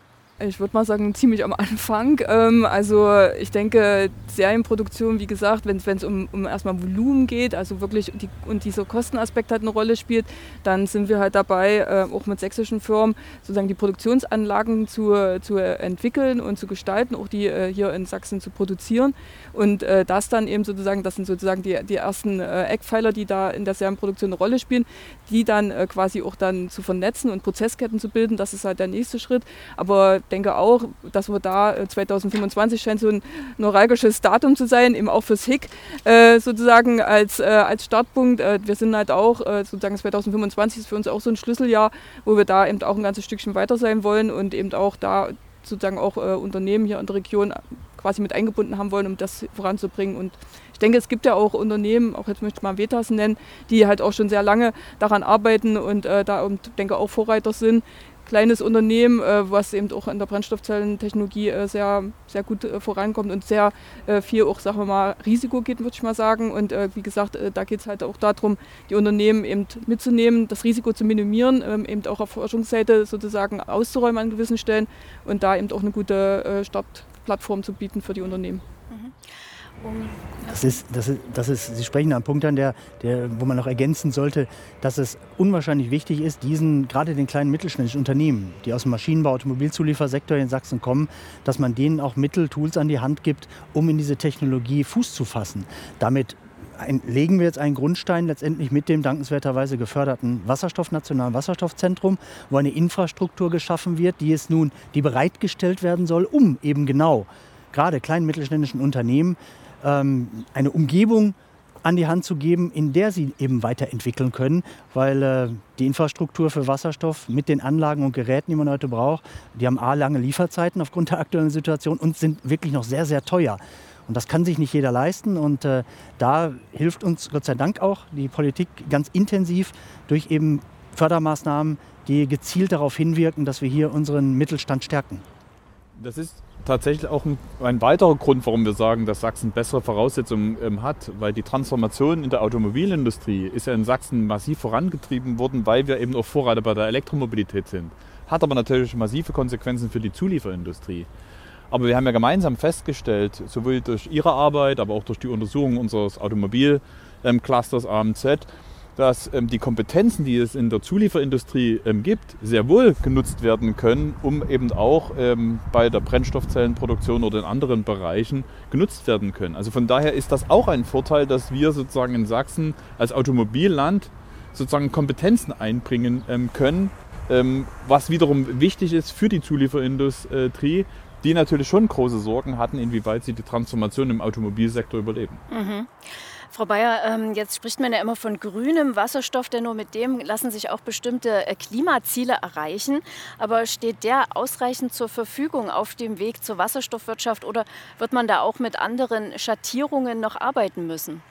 Ich würde mal sagen, ziemlich am Anfang. Ähm, also ich denke, Serienproduktion, wie gesagt, wenn es um, um erstmal Volumen geht, also wirklich die, und dieser Kostenaspekt halt eine Rolle spielt, dann sind wir halt dabei, äh, auch mit sächsischen Firmen sozusagen die Produktionsanlagen zu, zu entwickeln und zu gestalten, auch die äh, hier in Sachsen zu produzieren. Und äh, das dann eben sozusagen, das sind sozusagen die, die ersten äh, Eckpfeiler, die da in der Serienproduktion eine Rolle spielen, die dann äh, quasi auch dann zu vernetzen und Prozessketten zu bilden. Das ist halt der nächste Schritt. Aber denke auch, dass wir da äh, 2025 scheint so ein neuralgisches Datum zu sein, eben auch fürs HIC äh, sozusagen als, äh, als Startpunkt. Äh, wir sind halt auch, äh, sozusagen 2025 ist für uns auch so ein Schlüsseljahr, wo wir da eben auch ein ganzes Stückchen weiter sein wollen und eben auch da sozusagen auch äh, Unternehmen hier in der Region quasi mit eingebunden haben wollen, um das voranzubringen. Und ich denke, es gibt ja auch Unternehmen, auch jetzt möchte ich mal Vetas nennen, die halt auch schon sehr lange daran arbeiten und äh, da und denke auch Vorreiter sind. Kleines Unternehmen, äh, was eben auch in der Brennstoffzellentechnologie äh, sehr, sehr gut äh, vorankommt und sehr viel auch, sagen wir mal, Risiko geht, würde ich mal sagen. Und wie gesagt, da geht es halt auch darum, die Unternehmen eben mitzunehmen, das Risiko zu minimieren, ähm, eben auch auf Forschungsseite sozusagen auszuräumen an gewissen Stellen und da eben auch eine gute Startplattform zu bieten für die Unternehmen. Um, Das ist, das ist, das ist, Sie sprechen einen Punkt an, der, der, wo man noch ergänzen sollte, dass es unwahrscheinlich wichtig ist, diesen, gerade den kleinen mittelständischen Unternehmen, die aus dem Maschinenbau, Automobilzuliefersektor in Sachsen kommen, dass man denen auch Mittel, Tools an die Hand gibt, um in diese Technologie Fuß zu fassen. Damit ein, legen wir jetzt einen Grundstein letztendlich mit dem dankenswerterweise geförderten Wasserstoff, Nationalen Wasserstoffzentrum, wo eine Infrastruktur geschaffen wird, die es nun, die bereitgestellt werden soll, um eben genau gerade kleinen mittelständischen Unternehmen ähm, eine Umgebung an die Hand zu geben, in der sie eben weiterentwickeln können, weil äh, die Infrastruktur für Wasserstoff mit den Anlagen und Geräten, die man heute braucht, die haben a lange Lieferzeiten aufgrund der aktuellen Situation und sind wirklich noch sehr, sehr teuer. Und das kann sich nicht jeder leisten. Und äh, da hilft uns Gott sei Dank auch die Politik ganz intensiv durch eben Fördermaßnahmen, die gezielt darauf hinwirken, dass wir hier unseren Mittelstand stärken. Das ist tatsächlich auch ein, ein, weiterer Grund, warum wir sagen, dass Sachsen bessere Voraussetzungen ähm, hat, weil die Transformation in der Automobilindustrie ist ja in Sachsen massiv vorangetrieben worden, weil wir eben auch Vorreiter bei der Elektromobilität sind. Hat aber natürlich massive Konsequenzen für die Zulieferindustrie. Aber wir haben ja gemeinsam festgestellt, sowohl durch Ihre Arbeit, aber auch durch die Untersuchung unseres Automobilclusters AMZ, dass ähm, die Kompetenzen, die es in der Zulieferindustrie ähm, gibt, sehr wohl genutzt werden können, um eben auch ähm, bei der Brennstoffzellenproduktion oder in anderen Bereichen genutzt werden können. Also von daher ist das auch ein Vorteil, dass wir sozusagen in Sachsen als Automobilland sozusagen Kompetenzen einbringen ähm, können, ähm, was wiederum wichtig ist für die Zulieferindustrie, die natürlich schon große Sorgen hatten, inwieweit sie die Transformation im Automobilsektor überleben. Mhm. Frau Bayer, ähm, jetzt spricht man ja immer von grünem Wasserstoff, denn nur mit dem lassen sich auch bestimmte äh, Klimaziele erreichen. Aber steht der ausreichend zur Verfügung auf dem Weg zur Wasserstoffwirtschaft oder wird man da auch mit anderen Schattierungen noch arbeiten müssen?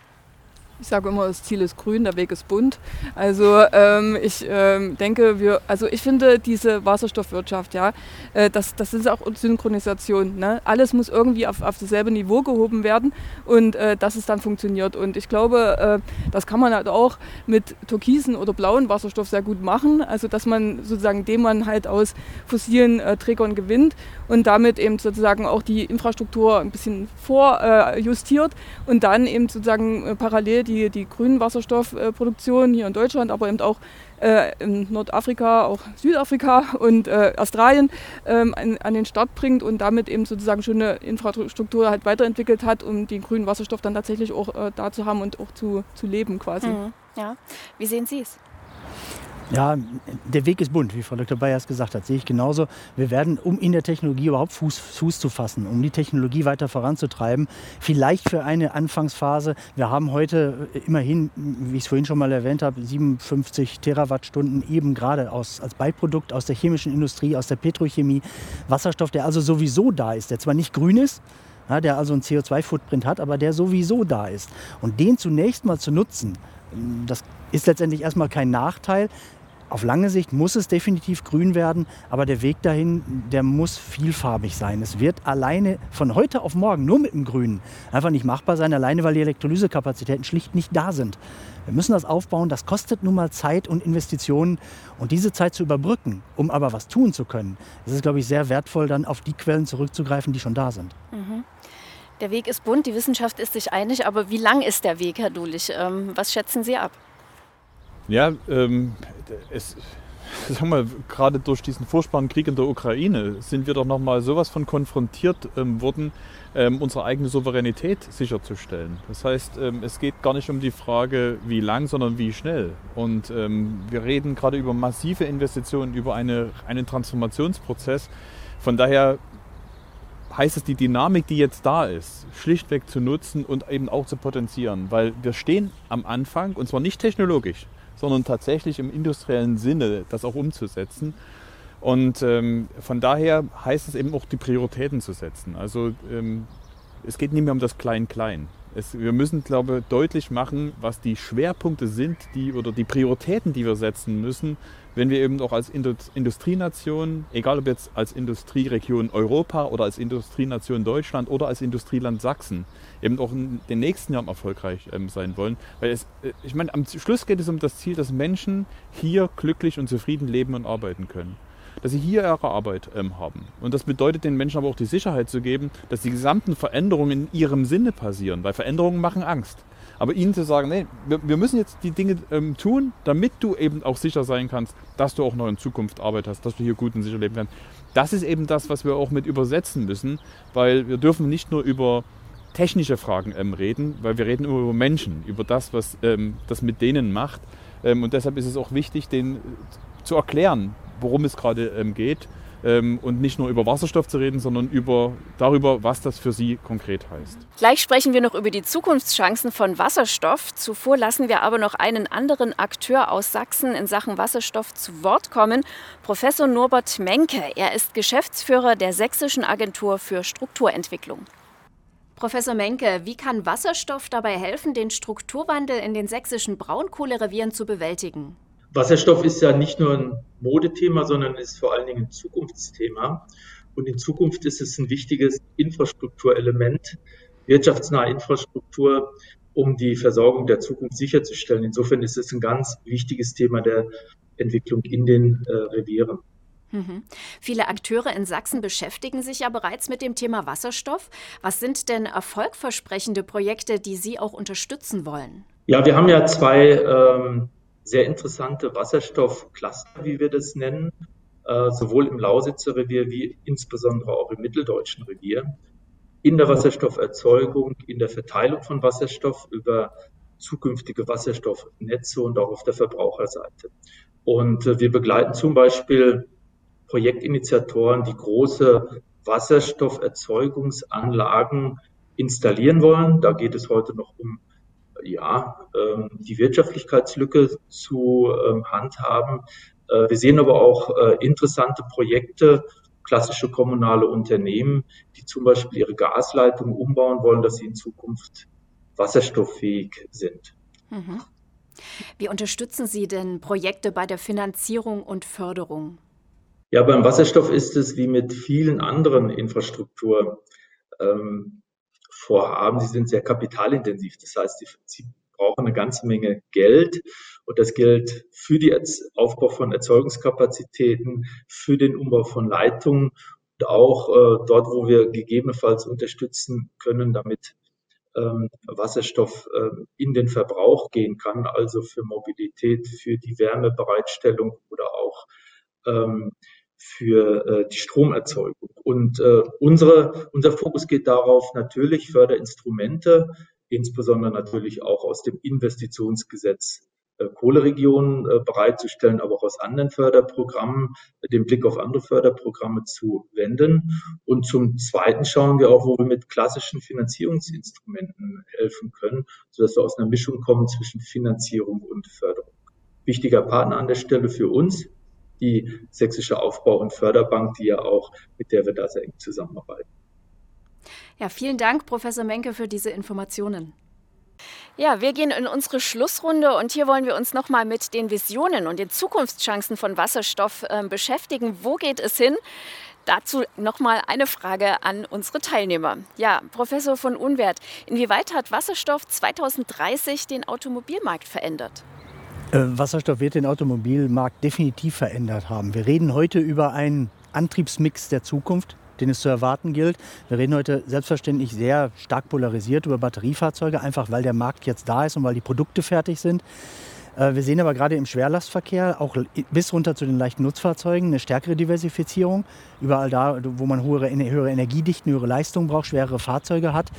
Ich sage immer, das Ziel ist grün, der Weg ist bunt. Also ähm, ich ähm, denke, wir, also ich finde diese Wasserstoffwirtschaft, ja, äh, das, das ist auch Synchronisation. Ne? Alles muss irgendwie auf, auf dasselbe Niveau gehoben werden und äh, dass es dann funktioniert. Und ich glaube, äh, das kann man halt auch mit türkisen oder blauen Wasserstoff sehr gut machen. Also dass man sozusagen, den man halt aus fossilen äh, Trägern gewinnt und damit eben sozusagen auch die Infrastruktur ein bisschen vorjustiert und dann eben sozusagen äh, parallel die, die grünen Wasserstoffproduktion hier in Deutschland, aber eben auch äh, in Nordafrika, auch Südafrika und äh, Australien ähm, an, an, den Start bringt und damit eben sozusagen schon eine Infrastruktur halt weiterentwickelt hat, um den grünen Wasserstoff dann tatsächlich auch äh, da zu haben und auch zu, zu leben quasi. Mhm. Ja. Wie sehen Sie es? Ja, der Weg ist bunt, wie Frau Dr. Bayers gesagt hat, sehe ich genauso. Wir werden, um in der Technologie überhaupt Fuß, Fuß zu fassen, um die Technologie weiter voranzutreiben, vielleicht für eine Anfangsphase. Wir haben heute immerhin, wie ich es vorhin schon mal erwähnt habe, 57 Terawattstunden eben gerade aus, als Beiprodukt aus der chemischen Industrie, aus der Petrochemie, Wasserstoff, der also sowieso da ist, der zwar nicht grün ist, ja, der also einen CO2-Footprint hat, aber der sowieso da ist. Und den zunächst mal zu nutzen, das ist letztendlich erstmal kein Nachteil. Auf lange Sicht muss es definitiv grün werden, aber der Weg dahin, der muss vielfarbig sein. Es wird alleine von heute auf morgen nur mit dem Grünen einfach nicht machbar sein, alleine weil die Elektrolysekapazitäten schlicht nicht da sind. Wir müssen das aufbauen, das kostet nun mal Zeit und Investitionen und diese Zeit zu überbrücken, um aber was tun zu können, das ist, glaube ich, sehr wertvoll, dann auf die Quellen zurückzugreifen, die schon da sind. Mhm. Der Weg ist bunt, die Wissenschaft ist sich einig, aber wie lang ist der Weg, Herr Dulich? Ähm, was schätzen Sie ab? Ja, ähm, es, sag mal, gerade durch diesen furchtbaren Krieg in der Ukraine sind wir doch noch mal sowas von konfrontiert ähm, worden, ähm, unsere eigene Souveränität sicherzustellen. Das heißt, ähm, es geht gar nicht um die Frage, wie lang, sondern wie schnell. Und ähm, wir reden gerade über massive Investitionen, über eine, einen Transformationsprozess. Von daher heißt es, die Dynamik, die jetzt da ist, schlichtweg zu nutzen und eben auch zu potenzieren. Weil wir stehen am Anfang, und zwar nicht technologisch, sondern tatsächlich im industriellen Sinne das auch umzusetzen. Und ähm, von daher heißt es eben auch, die Prioritäten zu setzen. Also ähm, es geht nicht mehr um das Klein-Klein. Wir müssen, glaube ich, deutlich machen, was die Schwerpunkte sind, die oder die Prioritäten, die wir setzen müssen, wenn wir eben auch als Industrienation, egal ob jetzt als Industrieregion Europa oder als Industrienation Deutschland oder als Industrieland Sachsen, eben auch in den nächsten Jahren erfolgreich ähm, sein wollen. Weil es, äh, ich meine, am Schluss geht es um das Ziel, dass Menschen hier glücklich und zufrieden leben und arbeiten können. Dass sie hier ihre Arbeit ähm, haben. Und das bedeutet den Menschen aber auch die Sicherheit zu geben, dass die gesamten Veränderungen in ihrem Sinne passieren, weil Veränderungen machen Angst. Aber ihnen zu sagen, nee, wir, wir müssen jetzt die Dinge ähm, tun, damit du eben auch sicher sein kannst, dass du auch noch in Zukunft Arbeit hast, dass du hier gut und sicher leben kannst. Das ist eben das, was wir auch mit übersetzen müssen, weil wir dürfen nicht nur über technische Fragen ähm, reden, weil wir reden über Menschen, über das, was ähm, das mit denen macht. Ähm, und deshalb ist es auch wichtig, denen zu erklären, worum es gerade ähm, geht ähm, und nicht nur über Wasserstoff zu reden, sondern über, darüber, was das für sie konkret heißt. Gleich sprechen wir noch über die Zukunftschancen von Wasserstoff. Zuvor lassen wir aber noch einen anderen Akteur aus Sachsen in Sachen Wasserstoff zu Wort kommen, Professor Norbert Menke. Er ist Geschäftsführer der Sächsischen Agentur für Strukturentwicklung. Professor Menke, wie kann Wasserstoff dabei helfen, den Strukturwandel in den sächsischen Braunkohlerevieren zu bewältigen? Wasserstoff ist ja nicht nur ein Modethema, sondern ist vor allen Dingen ein Zukunftsthema. Und in Zukunft ist es ein wichtiges Infrastrukturelement, wirtschaftsnahe Infrastruktur, um die Versorgung der Zukunft sicherzustellen. Insofern ist es ein ganz wichtiges Thema der Entwicklung in den äh, Revieren. Mhm. Viele Akteure in Sachsen beschäftigen sich ja bereits mit dem Thema Wasserstoff. Was sind denn erfolgversprechende Projekte, die Sie auch unterstützen wollen? Ja, wir haben ja zwei ähm, sehr interessante Wasserstoffcluster, wie wir das nennen, äh, sowohl im Lausitzer Revier wie insbesondere auch im mitteldeutschen Revier. In der Wasserstofferzeugung, in der Verteilung von Wasserstoff über zukünftige Wasserstoffnetze und auch auf der Verbraucherseite. Und äh, wir begleiten zum Beispiel Projektinitiatoren, die große Wasserstofferzeugungsanlagen installieren wollen. Da geht es heute noch um ja, ähm, die Wirtschaftlichkeitslücke zu ähm, handhaben. Äh, wir sehen aber auch äh, interessante Projekte, klassische kommunale Unternehmen, die zum Beispiel ihre Gasleitungen umbauen wollen, dass sie in Zukunft wasserstofffähig sind. Mhm. Wie unterstützen Sie denn Projekte bei der Finanzierung und Förderung? Ja, beim Wasserstoff ist es wie mit vielen anderen Infrastrukturvorhaben. Ähm, Vorhaben, sie sind sehr kapitalintensiv. Das heißt, sie, brauchen eine ganze Menge Geld. Und das gilt für den Aufbau von Erzeugungskapazitäten, für den Umbau von Leitungen und auch äh, dort, wo wir gegebenenfalls unterstützen können, damit ähm, Wasserstoff äh, in den Verbrauch gehen kann, also für Mobilität, für die Wärmebereitstellung oder auch ähm, für äh, die Stromerzeugung. Und äh, unsere, unser Fokus geht darauf, natürlich Förderinstrumente, insbesondere natürlich auch aus dem Investitionsgesetz äh, Kohleregionen äh, bereitzustellen, aber auch aus anderen Förderprogrammen, den Blick auf andere Förderprogramme zu wenden. Und zum Zweiten schauen wir auch, wo wir mit klassischen Finanzierungsinstrumenten helfen können, sodass wir aus einer Mischung kommen zwischen Finanzierung und Förderung. Wichtiger Partner an der Stelle für uns die Sächsische Aufbau- und Förderbank, die ja auch, mit der wir da sehr eng zusammenarbeiten. Ja, vielen Dank, Professor Menke, für diese Informationen. Ja, wir gehen in unsere Schlussrunde und hier wollen wir uns nochmal mit den Visionen und den Zukunftschancen von Wasserstoff äh, beschäftigen. Wo geht es hin? Dazu nochmal eine Frage an unsere Teilnehmer. Ja, Professor von Unwert, inwieweit hat Wasserstoff 2030 den Automobilmarkt verändert? Äh, Wasserstoff wird den Automobilmarkt definitiv verändert haben. Wir reden heute über einen Antriebsmix der Zukunft, den es zu erwarten gilt. Wir reden heute selbstverständlich sehr stark polarisiert über Batteriefahrzeuge, einfach weil der Markt jetzt da ist und weil die Produkte fertig sind. Äh, wir sehen aber gerade im Schwerlastverkehr, auch bis runter zu den leichten Nutzfahrzeugen, eine stärkere Diversifizierung. Überall da, wo man höhere, Energiedichten, höhere Leistung braucht, schwerere Fahrzeuge hat,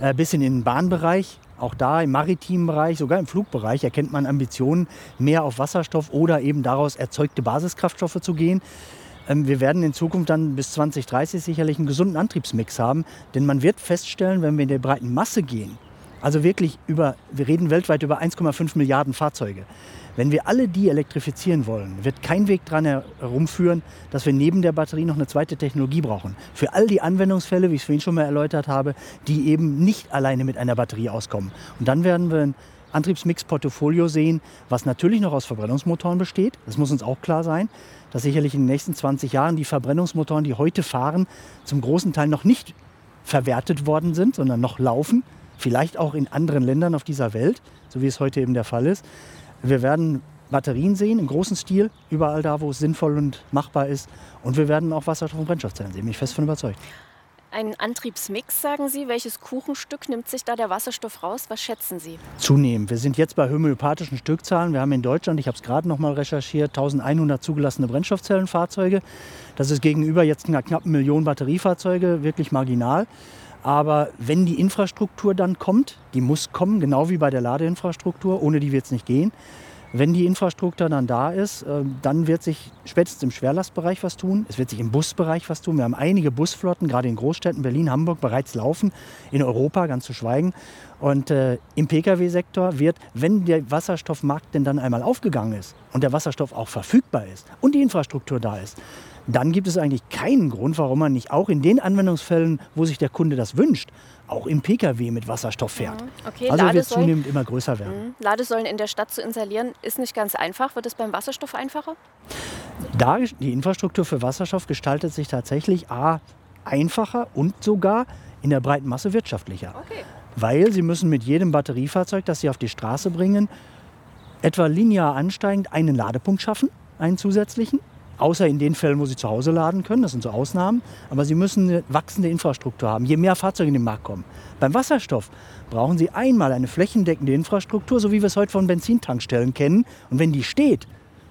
äh, bis in den Bahnbereich auch da im maritimen Bereich, sogar im Flugbereich erkennt man Ambitionen, mehr auf Wasserstoff oder eben daraus erzeugte Basiskraftstoffe zu gehen. Ähm, wir werden in Zukunft dann bis 2030 sicherlich einen gesunden Antriebsmix haben, denn man wird feststellen, wenn wir in der breiten Masse gehen, also wirklich über, wir reden weltweit über 1,5 Milliarden Fahrzeuge, wenn wir alle die elektrifizieren wollen, wird kein Weg daran herumführen, dass wir neben der Batterie noch eine zweite Technologie brauchen. Für all die Anwendungsfälle, wie ich es vorhin schon mal erläutert habe, die eben nicht alleine mit einer Batterie auskommen. Und dann werden wir ein Antriebsmix-Portfolio sehen, was natürlich noch aus Verbrennungsmotoren besteht. Das muss uns auch klar sein, dass sicherlich in den nächsten 20 Jahren die Verbrennungsmotoren, die heute fahren, zum großen Teil noch nicht verwertet worden sind, sondern noch laufen. Vielleicht auch in anderen Ländern auf dieser Welt, so wie es heute eben der Fall ist. Wir werden Batterien sehen im großen Stil, überall da, wo es sinnvoll und machbar ist. Und wir werden auch Wasserstoff- und Brennstoffzellen sehen, bin ich fest von überzeugt. Ein Antriebsmix, sagen Sie. Welches Kuchenstück nimmt sich da der Wasserstoff raus? Was schätzen Sie? Zunehmend. Wir sind jetzt bei homöopathischen Stückzahlen. Wir haben in Deutschland, ich habe es gerade noch mal recherchiert, 1100 zugelassene Brennstoffzellenfahrzeuge. Das ist gegenüber jetzt einer knappen Million Batteriefahrzeuge wirklich marginal. Aber wenn die Infrastruktur dann kommt, die muss kommen, genau wie bei der Ladeinfrastruktur, ohne die wird es nicht gehen. Wenn die Infrastruktur dann da ist, äh, dann wird sich spätestens im Schwerlastbereich was tun. Es wird sich im Busbereich was tun. Wir haben einige Busflotten, gerade in Großstädten, Berlin, Hamburg, bereits laufen, in Europa ganz zu schweigen. Und äh, im Pkw-Sektor wird, wenn der Wasserstoffmarkt denn dann einmal aufgegangen ist und der Wasserstoff auch verfügbar ist und die Infrastruktur da ist, dann gibt es eigentlich keinen Grund, warum man nicht auch in den Anwendungsfällen, wo sich der Kunde das wünscht, auch im Pkw mit Wasserstoff fährt. Mhm. Okay, also wird es Ladesäulen- zunehmend immer größer werden. Mhm. Ladesäulen in der Stadt zu installieren, ist nicht ganz einfach. Wird es beim Wasserstoff einfacher? Da die Infrastruktur für Wasserstoff gestaltet sich tatsächlich A einfacher und sogar in der breiten Masse wirtschaftlicher. Weil sie müssen mit jedem Batteriefahrzeug, das sie auf die Straße bringen, etwa linear ansteigend einen Ladepunkt schaffen, einen zusätzlichen. Außer in den Fällen, wo sie zu Hause laden können, das sind so Ausnahmen. Aber sie müssen eine wachsende Infrastruktur haben, je mehr Fahrzeuge in den Markt kommen. Beim Wasserstoff brauchen sie einmal eine flächendeckende Infrastruktur, so wie wir es heute von Benzintankstellen kennen. Und wenn die steht,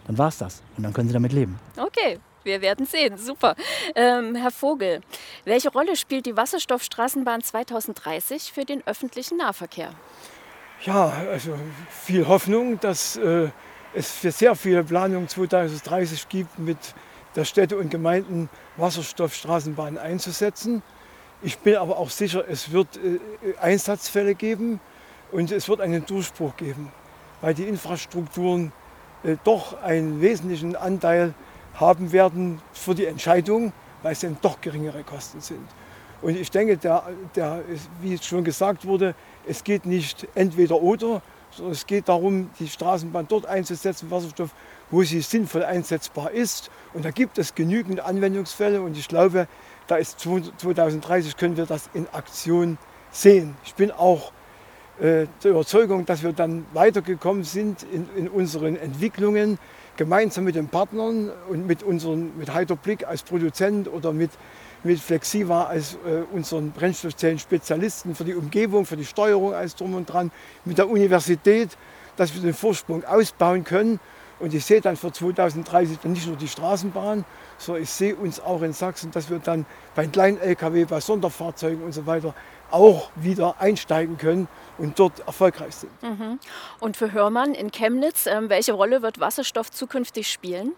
dann war es das. Und dann können sie damit leben. Okay, wir werden sehen. Super. Ähm, Herr Vogel, welche Rolle spielt die Wasserstoffstraßenbahn 2030 für den öffentlichen Nahverkehr? Ja, also viel Hoffnung, dass äh, es für sehr viele Planungen 2030 gibt, mit der Städte und Gemeinden Wasserstoffstraßenbahnen einzusetzen. Ich bin aber auch sicher, es wird äh, Einsatzfälle geben und es wird einen Durchbruch geben, weil die Infrastrukturen äh, doch einen wesentlichen Anteil haben werden für die Entscheidung, weil es dann doch geringere Kosten sind. Und ich denke, der, der, wie es schon gesagt wurde, es geht nicht entweder oder, es geht darum, die Straßenbahn dort einzusetzen, Wasserstoff, wo sie sinnvoll einsetzbar ist. Und da gibt es genügend Anwendungsfälle und ich glaube, da ist 2030 können wir das in Aktion sehen. Ich bin auch äh, der Überzeugung, dass wir dann weitergekommen sind in, in unseren Entwicklungen, gemeinsam mit den Partnern und mit, unseren, mit Heiterblick als Produzent oder mit, mit Flexiva als äh, unseren Brennstoffzellen-Spezialisten für die Umgebung, für die Steuerung, alles drum und dran, mit der Universität, dass wir den Vorsprung ausbauen können. Und ich sehe dann für 2030 dann nicht nur die Straßenbahn, sondern ich sehe uns auch in Sachsen, dass wir dann bei kleinen Lkw, bei Sonderfahrzeugen und so weiter auch wieder einsteigen können und dort erfolgreich sind. Mhm. Und für Hörmann in Chemnitz, ähm, welche Rolle wird Wasserstoff zukünftig spielen?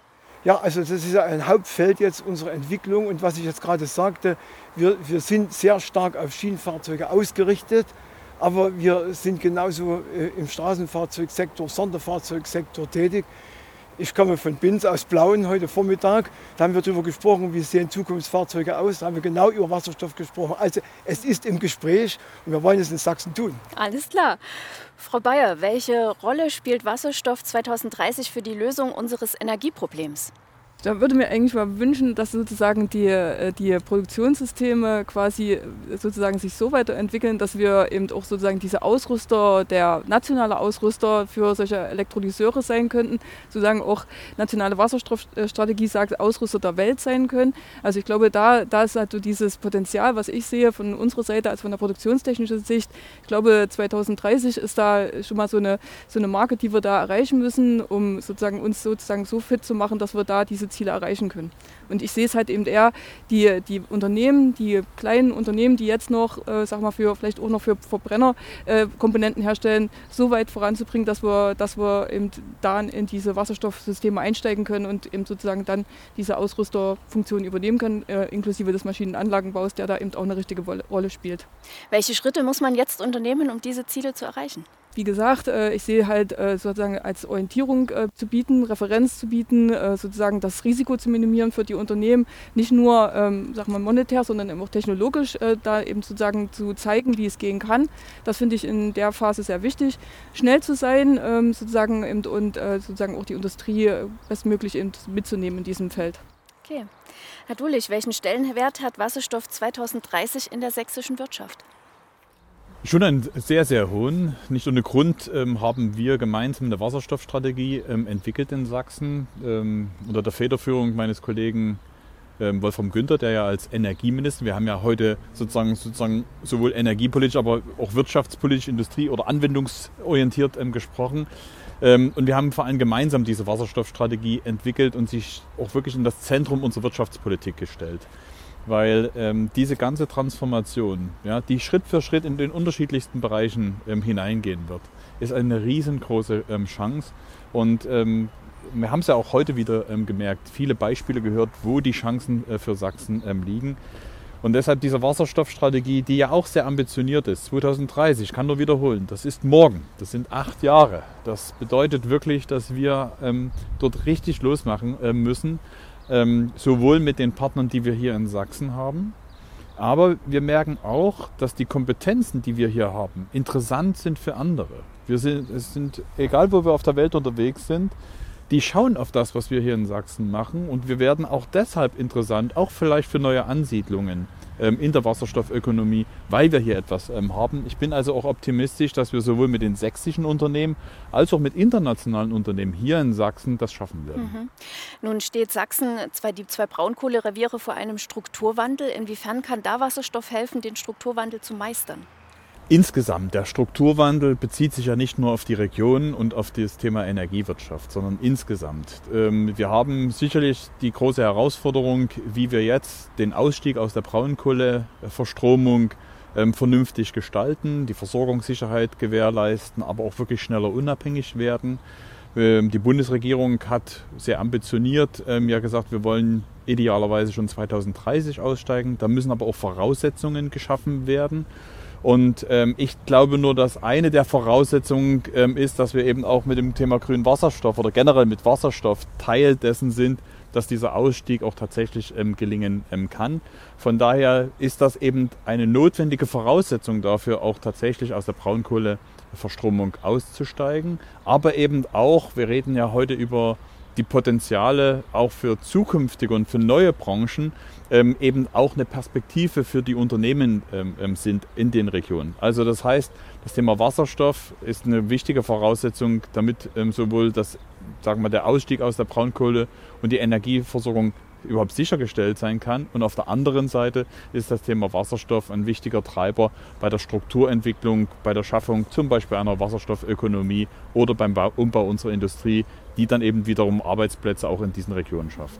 Ja, also das ist ja ein Hauptfeld jetzt unserer Entwicklung und was ich jetzt gerade sagte, wir, wir sind sehr stark auf Schienenfahrzeuge ausgerichtet, aber wir sind genauso äh, im Straßenfahrzeugsektor, Sonderfahrzeugsektor tätig. Ich komme von Binz aus Blauen heute Vormittag. Da haben wir darüber gesprochen, wie sehen Zukunftsfahrzeuge aus. Da haben wir genau über Wasserstoff gesprochen. Also es ist im Gespräch und wir wollen es in Sachsen tun. Alles klar. Frau Bayer, welche Rolle spielt Wasserstoff 2030 für die Lösung unseres Energieproblems? Da würde mir eigentlich mal wünschen, dass sozusagen die, äh, die Produktionssysteme quasi äh, sozusagen sich so weiterentwickeln, dass wir eben auch sozusagen diese Ausrüster, der nationale Ausrüster für solche Elektrolyseure sein könnten, sozusagen auch nationale Wasserstoffstrategie sagt, Ausrüster der Welt sein können. Also ich glaube, da, da ist halt so dieses Potenzial, was ich sehe von unserer Seite, als von der produktionstechnischen Sicht. Ich glaube, 2030 ist da schon mal so eine, so eine Marke, die wir da erreichen müssen, um sozusagen uns sozusagen so fit zu machen, dass wir da diese Ziele erreichen können. Und ich sehe es halt eben eher, die, die Unternehmen, die kleinen Unternehmen, die jetzt noch, äh, sag mal, für vielleicht auch noch für Verbrenner äh, herstellen, so weit voranzubringen, dass wir, dass wir eben dann in diese Wasserstoffsysteme einsteigen können und eben sozusagen dann diese Ausrüsterfunktion übernehmen können, äh, inklusive des Maschinenanlagenbaus, der da eben auch eine richtige Rolle spielt. Welche Schritte muss man jetzt unternehmen, um diese Ziele zu erreichen? Wie gesagt, äh, ich sehe halt äh, sozusagen als Orientierung äh, zu bieten, Referenz zu bieten, sozusagen das Risiko zu minimieren für die Unternehmen, nicht nur ähm, sag mal monetär, sondern eben auch technologisch, da eben sozusagen zu zeigen, wie es gehen kann. Das finde ich in der Phase sehr wichtig. Schnell zu sein ähm, sozusagen eben, und sozusagen auch die Industrie bestmöglich eben mitzunehmen in diesem Feld. Okay. Herr Dulich, welchen Stellenwert hat Wasserstoff 2030 in der sächsischen Wirtschaft? Schon einen sehr, sehr hohen. Nicht ohne Grund ähm, haben wir gemeinsam eine Wasserstoffstrategie ähm, entwickelt in Sachsen ähm, unter der Federführung meines Kollegen ähm, Wolfram Günther, der ja als Energieminister, wir haben ja heute sozusagen, sozusagen sowohl energiepolitisch, aber auch wirtschaftspolitisch, industrie- oder anwendungsorientiert ähm, gesprochen. Ähm, und wir haben vor allem gemeinsam diese Wasserstoffstrategie entwickelt und sich auch wirklich in das Zentrum unserer Wirtschaftspolitik gestellt. Weil ähm, diese ganze Transformation, ja, die Schritt für Schritt in den unterschiedlichsten Bereichen ähm, hineingehen wird, ist eine riesengroße ähm, Chance. Und ähm, wir haben es ja auch heute wieder ähm, gemerkt, viele Beispiele gehört, wo die Chancen äh, für Sachsen ähm, liegen. Und deshalb diese Wasserstoffstrategie, die ja auch sehr ambitioniert ist, 2030, ich kann nur wiederholen, das ist morgen, das sind acht Jahre. Das bedeutet wirklich, dass wir ähm, dort richtig losmachen äh, müssen, ähm, sowohl mit den Partnern, die wir hier in Sachsen haben, aber wir merken auch, dass die Kompetenzen, die wir hier haben, interessant sind für andere. Wir sind, es sind, egal wo wir auf der Welt unterwegs sind, die schauen auf das, was wir hier in Sachsen machen und wir werden auch deshalb interessant, auch vielleicht für neue Ansiedlungen in der Wasserstoffökonomie, weil wir hier etwas ähm, haben. Ich bin also auch optimistisch, dass wir sowohl mit den sächsischen Unternehmen als auch mit internationalen Unternehmen hier in Sachsen das schaffen werden. Mhm. Nun steht Sachsen, zwei, die zwei Braunkohlereviere vor einem Strukturwandel. Inwiefern kann da Wasserstoff helfen, den Strukturwandel zu meistern? Insgesamt, der Strukturwandel bezieht sich ja nicht nur auf die Region und auf das Thema Energiewirtschaft, sondern insgesamt. Ähm, wir haben sicherlich die große Herausforderung, wie wir jetzt den Ausstieg aus der Braunkohleverstromung ähm, vernünftig gestalten, die Versorgungssicherheit gewährleisten, aber auch wirklich schneller unabhängig werden. Ähm, die Bundesregierung hat sehr ambitioniert ja gesagt, wir wollen idealerweise schon 2030 aussteigen. Da müssen aber auch Voraussetzungen geschaffen werden. Und ähm, ich glaube nur, dass eine der Voraussetzungen ähm, ist, dass wir eben auch mit dem Thema grünen Wasserstoff oder generell mit Wasserstoff Teil dessen sind, dass dieser Ausstieg auch tatsächlich ähm, gelingen ähm, kann. Von daher ist das eben eine notwendige Voraussetzung dafür, auch tatsächlich aus der Braunkohleverstromung auszusteigen. Aber eben auch, wir reden ja heute über die Potenziale auch für zukünftige und für neue Branchen ähm, eben auch eine Perspektive für die Unternehmen ähm, ähm, sind in den Regionen. Also das heißt, das Thema Wasserstoff ist eine wichtige Voraussetzung, damit ähm, sowohl das, sagen wir, der Ausstieg aus der Braunkohle und die Energieversorgung überhaupt sichergestellt sein kann. Und auf der anderen Seite ist das Thema Wasserstoff ein wichtiger Treiber bei der Strukturentwicklung, bei der Schaffung zum Beispiel einer Wasserstoffökonomie oder beim Umbau unserer Industrie, die dann eben wiederum Arbeitsplätze auch in diesen Regionen schafft.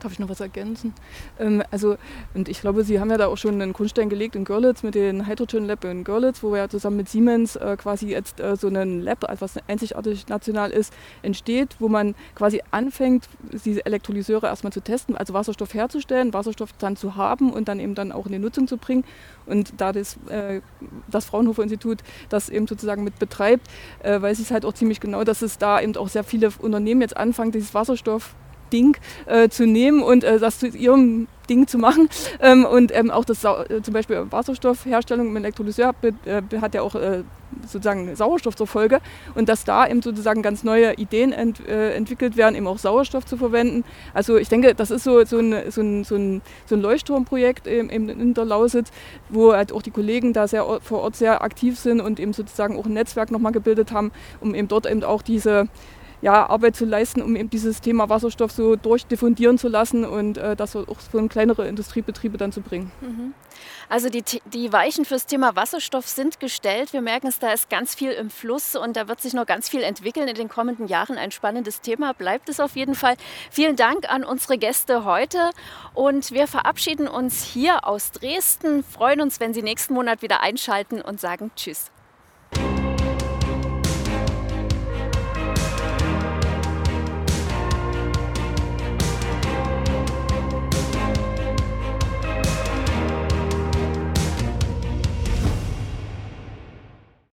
Darf ich noch was ergänzen? Ähm, also, und ich glaube, Sie haben ja da auch schon einen Grundstein gelegt in Görlitz mit dem Hydrogen Lab in Görlitz, wo ja zusammen mit Siemens äh, quasi jetzt äh, so ein Lab, was einzigartig national ist, entsteht, wo man quasi anfängt, diese Elektrolyseure erstmal zu testen, also Wasserstoff herzustellen, Wasserstoff dann zu haben und dann eben dann auch in die Nutzung zu bringen. Und da das, äh, das Fraunhofer Institut das eben sozusagen mit betreibt, äh, weiß ich es halt auch ziemlich genau, dass es da eben auch sehr viele Unternehmen jetzt anfangen, dieses Wasserstoff Ding äh, zu nehmen und äh, das zu ihrem Ding zu machen. Ähm, und ähm, auch das äh, zum Beispiel Wasserstoffherstellung im Elektrolyseur äh, hat ja auch äh, sozusagen Sauerstoff zur Folge und dass da eben sozusagen ganz neue Ideen ent, äh, entwickelt werden, eben auch Sauerstoff zu verwenden. Also ich denke, das ist so, so, ein, so, ein, so, ein, so ein Leuchtturmprojekt eben in der Lausitz, wo halt auch die Kollegen da sehr vor Ort sehr aktiv sind und eben sozusagen auch ein Netzwerk nochmal gebildet haben, um eben dort eben auch diese ja, Arbeit zu leisten, um eben dieses Thema Wasserstoff so durchdiffundieren zu lassen und äh, das auch für kleinere Industriebetriebe dann zu bringen. Mhm. Also die, die Weichen fürs Thema Wasserstoff sind gestellt. Wir merken es, da ist ganz viel im Fluss und da wird sich noch ganz viel entwickeln in den kommenden Jahren. Ein spannendes Thema bleibt es auf jeden Fall. Vielen Dank an unsere Gäste heute und wir verabschieden uns hier aus Dresden, freuen uns, wenn Sie nächsten Monat wieder einschalten und sagen Tschüss.